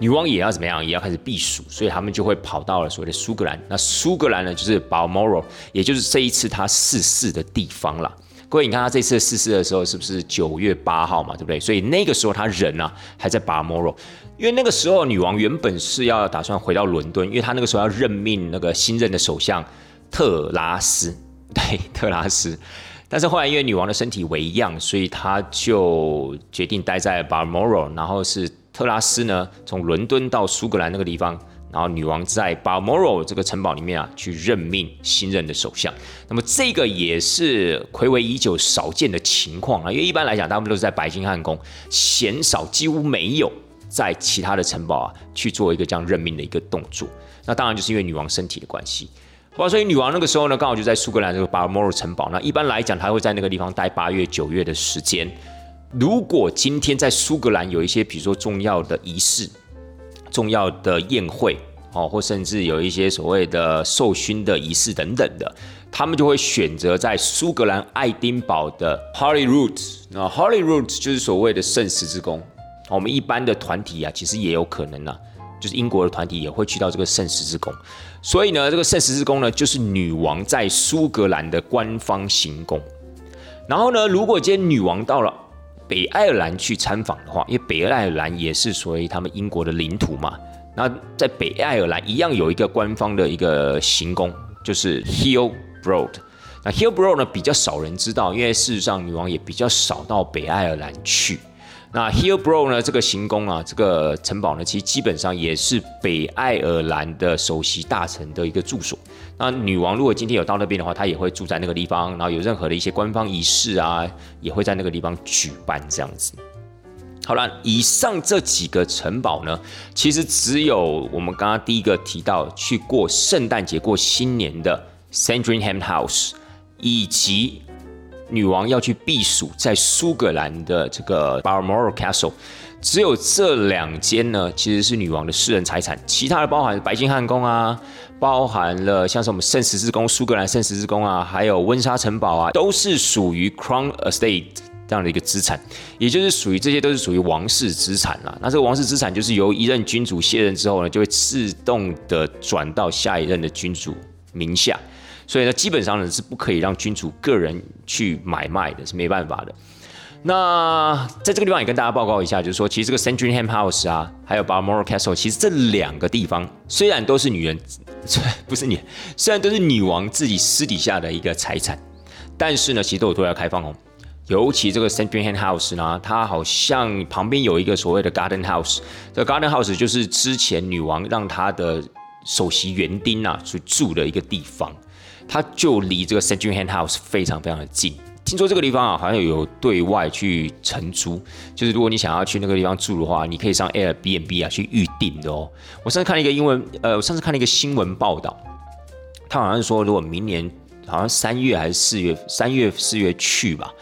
女王也要怎么样？也要开始避暑，所以他们就会跑到了所谓的苏格兰。那苏格兰呢，就是 Balmoral，也就是这一次他逝世的地方了。各位，你看他这次逝世的时候是不是九月八号嘛？对不对？所以那个时候他人呢还在 Balmoral，因为那个时候女王原本是要打算回到伦敦，因为她那个时候要任命那个新任的首相特拉斯，[laughs] 对，特拉斯。但是后来因为女王的身体为恙，所以她就决定待在 Balmoral，然后是。特拉斯呢，从伦敦到苏格兰那个地方，然后女王在 Balmoral 这个城堡里面啊，去任命新任的首相。那么这个也是暌违已久、少见的情况啊，因为一般来讲，他们都是在白金汉宫，鲜少几乎没有在其他的城堡啊去做一个这样任命的一个动作。那当然就是因为女王身体的关系，好，所以女王那个时候呢，刚好就在苏格兰这个 Balmoral 城堡。那一般来讲，她会在那个地方待八月、九月的时间。如果今天在苏格兰有一些，比如说重要的仪式、重要的宴会，哦，或甚至有一些所谓的授勋的仪式等等的，他们就会选择在苏格兰爱丁堡的 Holyrood。那 Holyrood 就是所谓的圣十字宫，我们一般的团体啊，其实也有可能啊，就是英国的团体也会去到这个圣十字宫。所以呢，这个圣十字宫呢，就是女王在苏格兰的官方行宫。然后呢，如果今天女王到了北爱尔兰去参访的话，因为北爱尔兰也是属于他们英国的领土嘛。那在北爱尔兰一样有一个官方的一个行宫，就是 Hill Broad。那 Hill Broad 呢比较少人知道，因为事实上女王也比较少到北爱尔兰去。那 Hill Broad 呢这个行宫啊，这个城堡呢，其实基本上也是北爱尔兰的首席大臣的一个住所。那女王如果今天有到那边的话，她也会住在那个地方，然后有任何的一些官方仪式啊，也会在那个地方举办这样子。好了，以上这几个城堡呢，其实只有我们刚刚第一个提到去过圣诞节、过新年的 Sandringham House，以及女王要去避暑在苏格兰的这个 Balmoral Castle，只有这两间呢，其实是女王的私人财产。其他的包含白金汉宫啊，包含了像是我们圣十字宫、苏格兰圣十字宫啊，还有温莎城堡啊，都是属于 Crown Estate。这样的一个资产，也就是属于这些都是属于王室资产啦。那这个王室资产就是由一任君主卸任之后呢，就会自动的转到下一任的君主名下。所以呢，基本上呢是不可以让君主个人去买卖的，是没办法的。那在这个地方也跟大家报告一下，就是说，其实这个 Sandringham House 啊，还有 Balmoral Castle，其实这两个地方虽然都是女人，[laughs] 不是你，虽然都是女王自己私底下的一个财产，但是呢，其实都有对外开放哦。尤其这个 Sandringham House 呢，它好像旁边有一个所谓的 Garden House。这 Garden House 就是之前女王让她的首席园丁啊去住的一个地方，它就离这个 Sandringham House 非常非常的近。听说这个地方啊，好像有对外去承租，就是如果你想要去那个地方住的话，你可以上 Airbnb 啊去预定的哦。我上次看了一个英文，呃，我上次看了一个新闻报道，他好像是说，如果明年好像三月还是四月，三月四月去吧。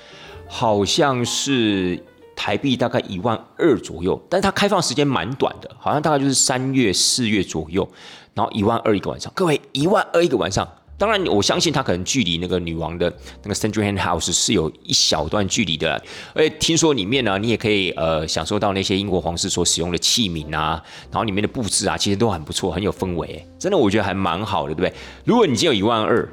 好像是台币大概一万二左右，但是它开放时间蛮短的，好像大概就是三月四月左右，然后一万二一个晚上。各位，一万二一个晚上，当然我相信它可能距离那个女王的那个 Sandringham House 是有一小段距离的，而且听说里面呢，你也可以呃享受到那些英国皇室所使用的器皿啊，然后里面的布置啊，其实都很不错，很有氛围，真的我觉得还蛮好的，对不对？如果你今有一万二。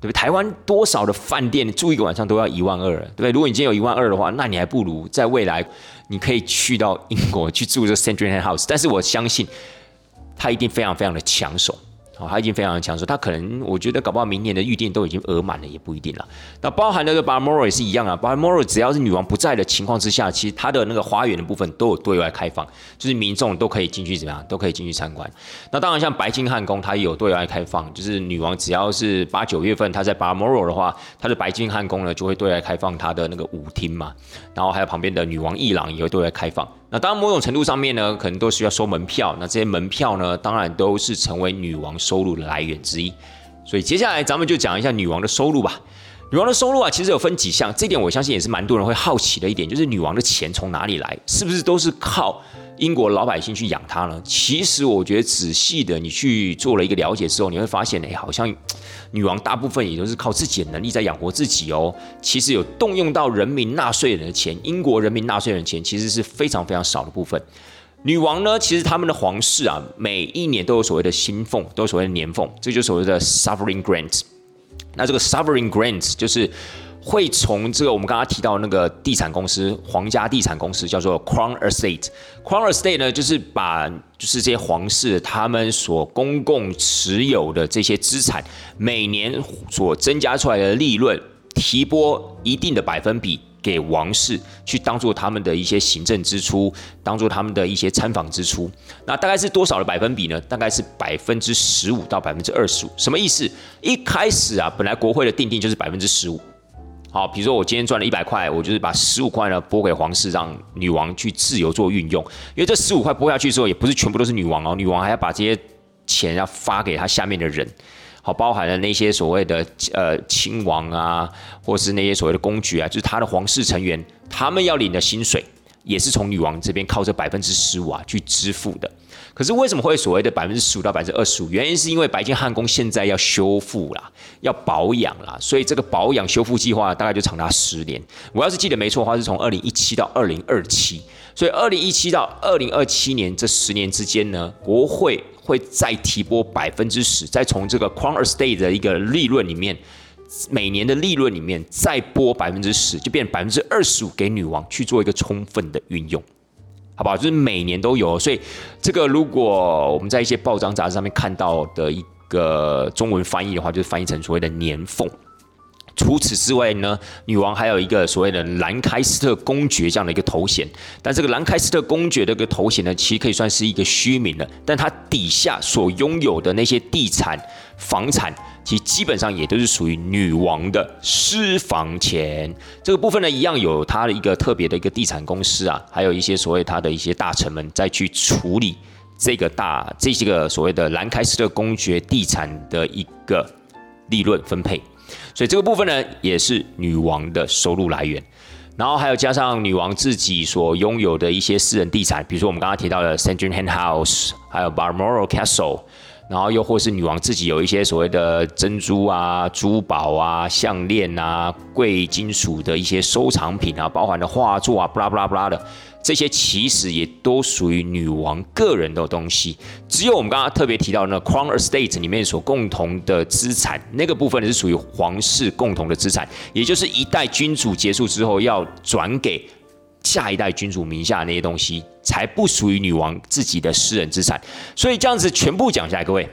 对不对？台湾多少的饭店住一个晚上都要一万二，对不对？如果你今天有一万二的话，那你还不如在未来你可以去到英国去住这个 Sandringham House。但是我相信，它一定非常非常的抢手。哦，他已经非常强势，他可能我觉得搞不好明年的预定都已经额满了，也不一定了。那包含那个 Balmoral 也是一样啊，Balmoral 只要是女王不在的情况之下，其实它的那个花园的部分都有对外开放，就是民众都可以进去怎么样，都可以进去参观。那当然像白金汉宫，它也有对外开放，就是女王只要是八九月份她在 Balmoral 的话，她的白金汉宫呢就会对外开放她的那个舞厅嘛，然后还有旁边的女王艺廊也会对外开放。那当然，某种程度上面呢，可能都需要收门票。那这些门票呢，当然都是成为女王收入的来源之一。所以接下来咱们就讲一下女王的收入吧。女王的收入啊，其实有分几项，这点我相信也是蛮多人会好奇的一点，就是女王的钱从哪里来，是不是都是靠？英国老百姓去养它呢？其实我觉得仔细的你去做了一个了解之后，你会发现，哎，好像 [tsk] 女王大部分也都是靠自己的能力在养活自己哦。其实有动用到人民纳税人的钱，英国人民纳税人的钱其实是非常非常少的部分。女王呢，其实他们的皇室啊，每一年都有所谓的薪俸，都有所谓的年俸，这就是所谓的 sovereign grant。那这个 sovereign grants 就是。会从这个我们刚刚提到那个地产公司，皇家地产公司叫做 Crown Estate。Crown Estate 呢，就是把就是这些皇室他们所公共持有的这些资产，每年所增加出来的利润，提拨一定的百分比给王室，去当做他们的一些行政支出，当做他们的一些参访支出。那大概是多少的百分比呢？大概是百分之十五到百分之二十五。什么意思？一开始啊，本来国会的定定就是百分之十五。好，比如说我今天赚了一百块，我就是把十五块呢拨给皇室，让女王去自由做运用。因为这十五块拨下去之后，也不是全部都是女王哦，女王还要把这些钱要发给她下面的人，好，包含了那些所谓的呃亲王啊，或是那些所谓的公爵啊，就是他的皇室成员，他们要领的薪水，也是从女王这边靠这百分之十五啊去支付的。可是为什么会所谓的百分之十五到百分之二十五？原因是因为白金汉宫现在要修复啦，要保养啦，所以这个保养修复计划大概就长达十年。我要是记得没错的话，是从二零一七到二零二七。所以二零一七到二零二七年这十年之间呢，国会会再提拨百分之十，再从这个 Crown Estate 的一个利润里面，每年的利润里面再拨百分之十，就变百分之二十五给女王去做一个充分的运用。好不好？就是每年都有，所以这个如果我们在一些报章杂志上面看到的一个中文翻译的话，就是翻译成所谓的年俸。除此之外呢，女王还有一个所谓的兰开斯特公爵这样的一个头衔，但这个兰开斯特公爵的个头衔呢，其实可以算是一个虚名了。但它底下所拥有的那些地产、房产，其基本上也都是属于女王的私房钱。这个部分呢，一样有它的一个特别的一个地产公司啊，还有一些所谓它的一些大臣们再去处理这个大这些个所谓的兰开斯特公爵地产的一个利润分配。所以这个部分呢，也是女王的收入来源，然后还有加上女王自己所拥有的一些私人地产，比如说我们刚刚提到的 St. John House，还有 Balmoral Castle，然后又或是女王自己有一些所谓的珍珠啊、珠宝啊、项链啊、贵金属的一些收藏品啊，包含的画作啊，布拉布拉布拉的。这些其实也都属于女王个人的东西，只有我们刚刚特别提到那 Crown Estate 里面所共同的资产，那个部分是属于皇室共同的资产，也就是一代君主结束之后要转给下一代君主名下那些东西，才不属于女王自己的私人资产。所以这样子全部讲下来，各位，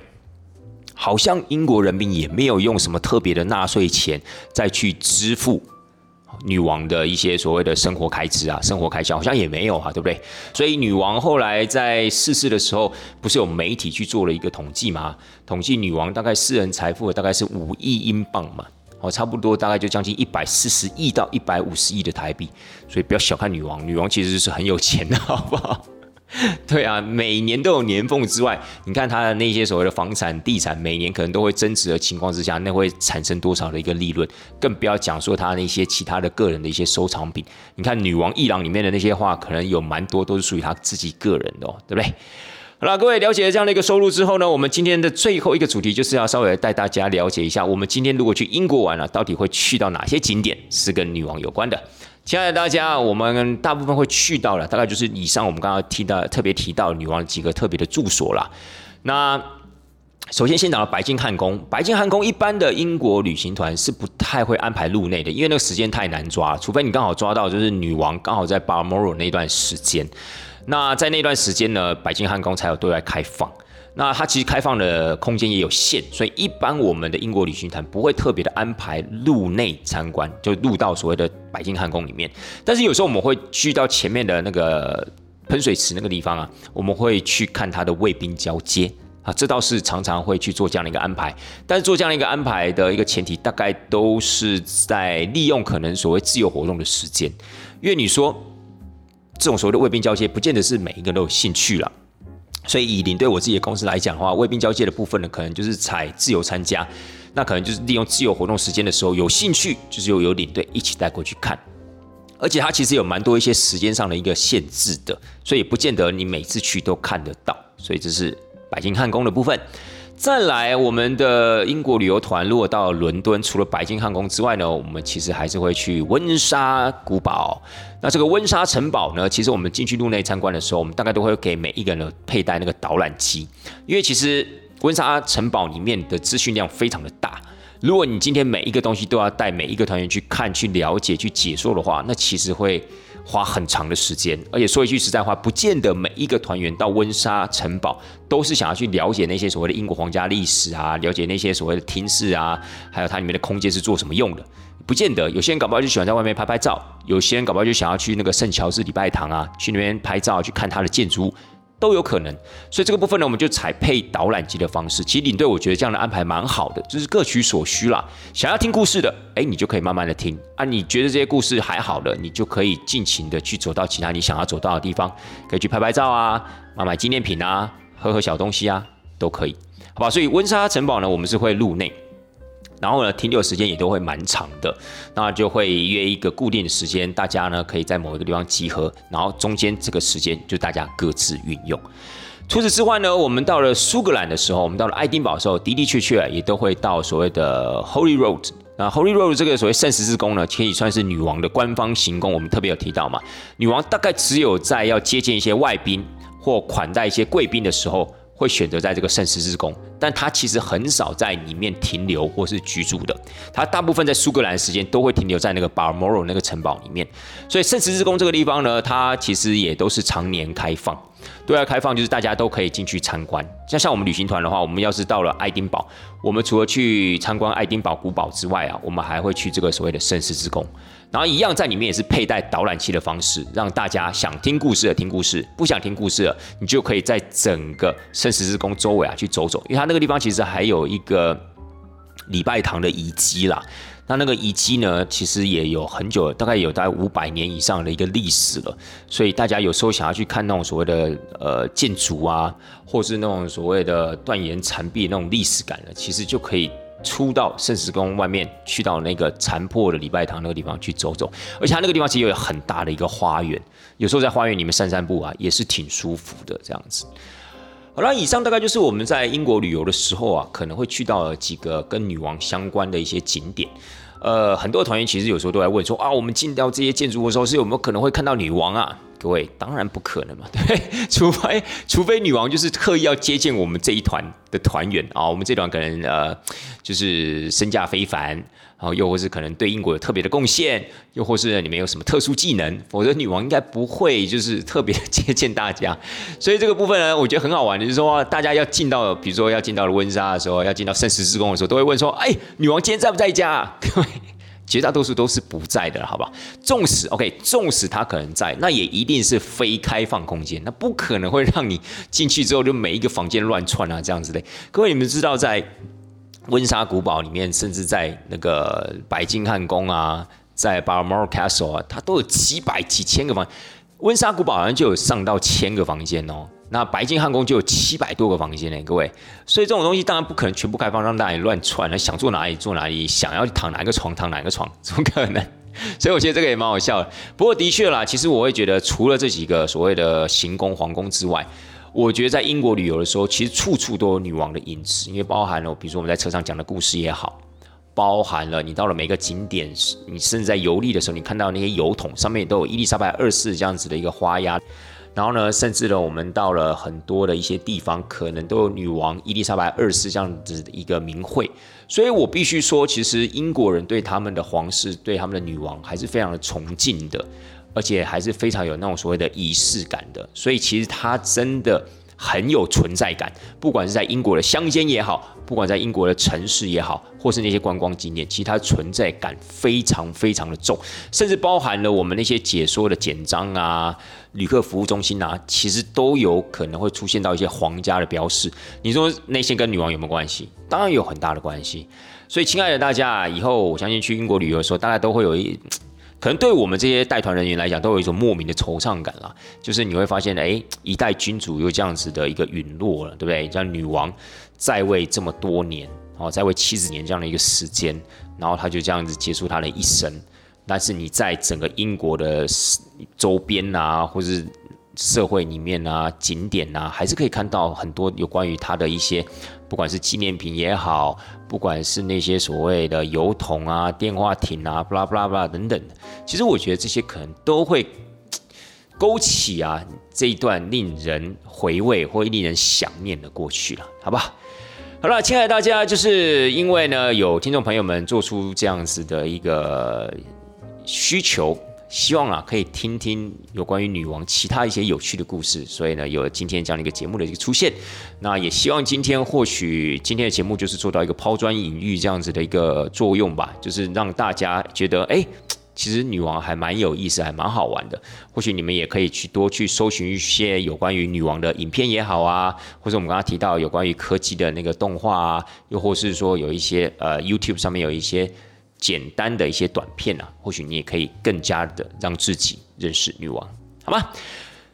好像英国人民也没有用什么特别的纳税钱再去支付。女王的一些所谓的生活开支啊，生活开销好像也没有啊，对不对？所以女王后来在逝世的时候，不是有媒体去做了一个统计吗？统计女王大概私人财富大概是五亿英镑嘛，哦，差不多大概就将近一百四十亿到一百五十亿的台币。所以不要小看女王，女王其实是很有钱的，[laughs] 好不好？对啊，每年都有年俸之外，你看他的那些所谓的房产、地产，每年可能都会增值的情况之下，那会产生多少的一个利润？更不要讲说他那些其他的个人的一些收藏品。你看女王一郎里面的那些画，可能有蛮多都是属于他自己个人的，哦，对不对？好了，各位了解了这样的一个收入之后呢，我们今天的最后一个主题就是要稍微带大家了解一下，我们今天如果去英国玩了，到底会去到哪些景点是跟女王有关的？亲爱的大家，我们大部分会去到了，大概就是以上我们刚刚提到特别提到女王几个特别的住所啦。那首先先讲到白金汉宫，白金汉宫一般的英国旅行团是不太会安排入内的，因为那个时间太难抓，除非你刚好抓到就是女王刚好在 Balmoral 那段时间。那在那段时间呢，白金汉宫才有对外开放。那它其实开放的空间也有限，所以一般我们的英国旅行团不会特别的安排入内参观，就入到所谓的白金汉宫里面。但是有时候我们会去到前面的那个喷水池那个地方啊，我们会去看它的卫兵交接啊，这倒是常常会去做这样的一个安排。但是做这样的一个安排的一个前提，大概都是在利用可能所谓自由活动的时间，因为你说这种所谓的卫兵交接，不见得是每一个人都有兴趣了。所以以领队我自己的公司来讲的话，卫兵交接的部分呢，可能就是采自由参加，那可能就是利用自由活动时间的时候，有兴趣就是有有领队一起带过去看，而且它其实有蛮多一些时间上的一个限制的，所以不见得你每次去都看得到，所以这是白金汉宫的部分。再来，我们的英国旅游团如果到伦敦，除了白金汉宫之外呢，我们其实还是会去温莎古堡。那这个温莎城堡呢，其实我们进去入内参观的时候，我们大概都会给每一个人佩戴那个导览机，因为其实温莎城堡里面的资讯量非常的大。如果你今天每一个东西都要带每一个团员去看、去了解、去解说的话，那其实会。花很长的时间，而且说一句实在话，不见得每一个团员到温莎城堡都是想要去了解那些所谓的英国皇家历史啊，了解那些所谓的厅室啊，还有它里面的空间是做什么用的，不见得。有些人搞不好就喜欢在外面拍拍照，有些人搞不好就想要去那个圣乔治礼拜堂啊，去那边拍照，去看它的建筑物。都有可能，所以这个部分呢，我们就采配导览机的方式。其实领队我觉得这样的安排蛮好的，就是各取所需啦。想要听故事的，哎，你就可以慢慢的听啊。你觉得这些故事还好的，你就可以尽情的去走到其他你想要走到的地方，可以去拍拍照啊，买买纪念品啊，喝喝小东西啊，都可以，好吧？所以温莎城堡呢，我们是会入内。然后呢，停留时间也都会蛮长的，那就会约一个固定的时间，大家呢可以在某一个地方集合，然后中间这个时间就大家各自运用。除此之外呢，我们到了苏格兰的时候，我们到了爱丁堡的时候，的的确确也都会到所谓的 Holy Road。那 Holy Road 这个所谓圣十字宫呢，可以算是女王的官方行宫。我们特别有提到嘛，女王大概只有在要接见一些外宾或款待一些贵宾的时候。会选择在这个圣十字宫，但他其实很少在里面停留或是居住的。他大部分在苏格兰时间都会停留在那个 Balmoral 那个城堡里面。所以圣十字宫这个地方呢，它其实也都是常年开放，对外开放就是大家都可以进去参观。像像我们旅行团的话，我们要是到了爱丁堡，我们除了去参观爱丁堡古堡之外啊，我们还会去这个所谓的圣十字宫。然后一样在里面也是佩戴导览器的方式，让大家想听故事的听故事，不想听故事的，你就可以在整个圣十字宫周围啊去走走，因为它那个地方其实还有一个礼拜堂的遗迹啦。那那个遗迹呢，其实也有很久，大概有大概五百年以上的一个历史了。所以大家有时候想要去看那种所谓的呃建筑啊，或是那种所谓的断垣残壁那种历史感的，其实就可以。出到圣石宫外面，去到那个残破的礼拜堂那个地方去走走，而且它那个地方其实有很大的一个花园，有时候在花园里面散散步啊，也是挺舒服的这样子。好了，以上大概就是我们在英国旅游的时候啊，可能会去到几个跟女王相关的一些景点。呃，很多团员其实有时候都在问说啊，我们进到这些建筑的时候，是有没有可能会看到女王啊？各位，当然不可能嘛，[laughs] 对，除非除非女王就是刻意要接见我们这一团的团员啊，我们这团可能呃就是身价非凡，然后又或是可能对英国有特别的贡献，又或是你们有什么特殊技能，否则女王应该不会就是特别接见大家。所以这个部分呢，我觉得很好玩，就是说大家要进到，比如说要进到温莎的时候，要进到圣十字宫的时候，都会问说，哎，女王今天在不在家？[laughs] 各位。绝大多数都是不在的，好吧？纵使 OK，纵使他可能在，那也一定是非开放空间，那不可能会让你进去之后就每一个房间乱窜啊，这样子的。各位，你们知道在温莎古堡里面，甚至在那个白金汉宫啊，在 Balmoral Castle 啊，它都有几百几千个房。温莎古堡好像就有上到千个房间哦。那白金汉宫就有七百多个房间呢，各位，所以这种东西当然不可能全部开放，让大家乱窜了，想坐哪里坐哪里，想要躺哪个床躺哪个床，[laughs] 怎么可能？所以我觉得这个也蛮好笑的。不过的确啦，其实我会觉得，除了这几个所谓的行宫、皇宫之外，我觉得在英国旅游的时候，其实处处都有女王的影子，因为包含了，比如说我们在车上讲的故事也好，包含了你到了每个景点，你甚至在游历的时候，你看到那些油桶上面都有伊丽莎白二世这样子的一个花押。然后呢，甚至呢，我们到了很多的一些地方，可能都有女王伊丽莎白二世这样子的一个名讳。所以我必须说，其实英国人对他们的皇室、对他们的女王还是非常的崇敬的，而且还是非常有那种所谓的仪式感的。所以其实它真的。很有存在感，不管是在英国的乡间也好，不管在英国的城市也好，或是那些观光景点，其实它存在感非常非常的重，甚至包含了我们那些解说的简章啊、旅客服务中心啊，其实都有可能会出现到一些皇家的标识。你说那些跟女王有没有关系？当然有很大的关系。所以，亲爱的大家，以后我相信去英国旅游的时候，大家都会有一。可能对我们这些带团人员来讲，都有一种莫名的惆怅感啦。就是你会发现，哎，一代君主又这样子的一个陨落了，对不对？像女王在位这么多年，哦，在位七十年这样的一个时间，然后她就这样子结束她的一生。但是你在整个英国的周边啊，或是社会里面啊，景点啊，还是可以看到很多有关于他的一些，不管是纪念品也好，不管是那些所谓的油桶啊、电话亭啊、巴拉巴拉巴拉等等。其实我觉得这些可能都会勾起啊这一段令人回味或令人想念的过去了，好吧？好了，亲爱的大家，就是因为呢有听众朋友们做出这样子的一个需求。希望啊，可以听听有关于女王其他一些有趣的故事，所以呢，有了今天这样的一个节目的一个出现。那也希望今天或许今天的节目就是做到一个抛砖引玉这样子的一个作用吧，就是让大家觉得，哎，其实女王还蛮有意思，还蛮好玩的。或许你们也可以去多去搜寻一些有关于女王的影片也好啊，或者我们刚刚提到有关于科技的那个动画啊，又或是说有一些呃 YouTube 上面有一些。简单的一些短片啊，或许你也可以更加的让自己认识女王。好吧，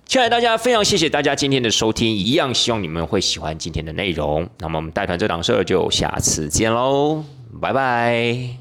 期待大家，非常谢谢大家今天的收听，一样希望你们会喜欢今天的内容。那么我们带团这档事就下次见喽，拜拜。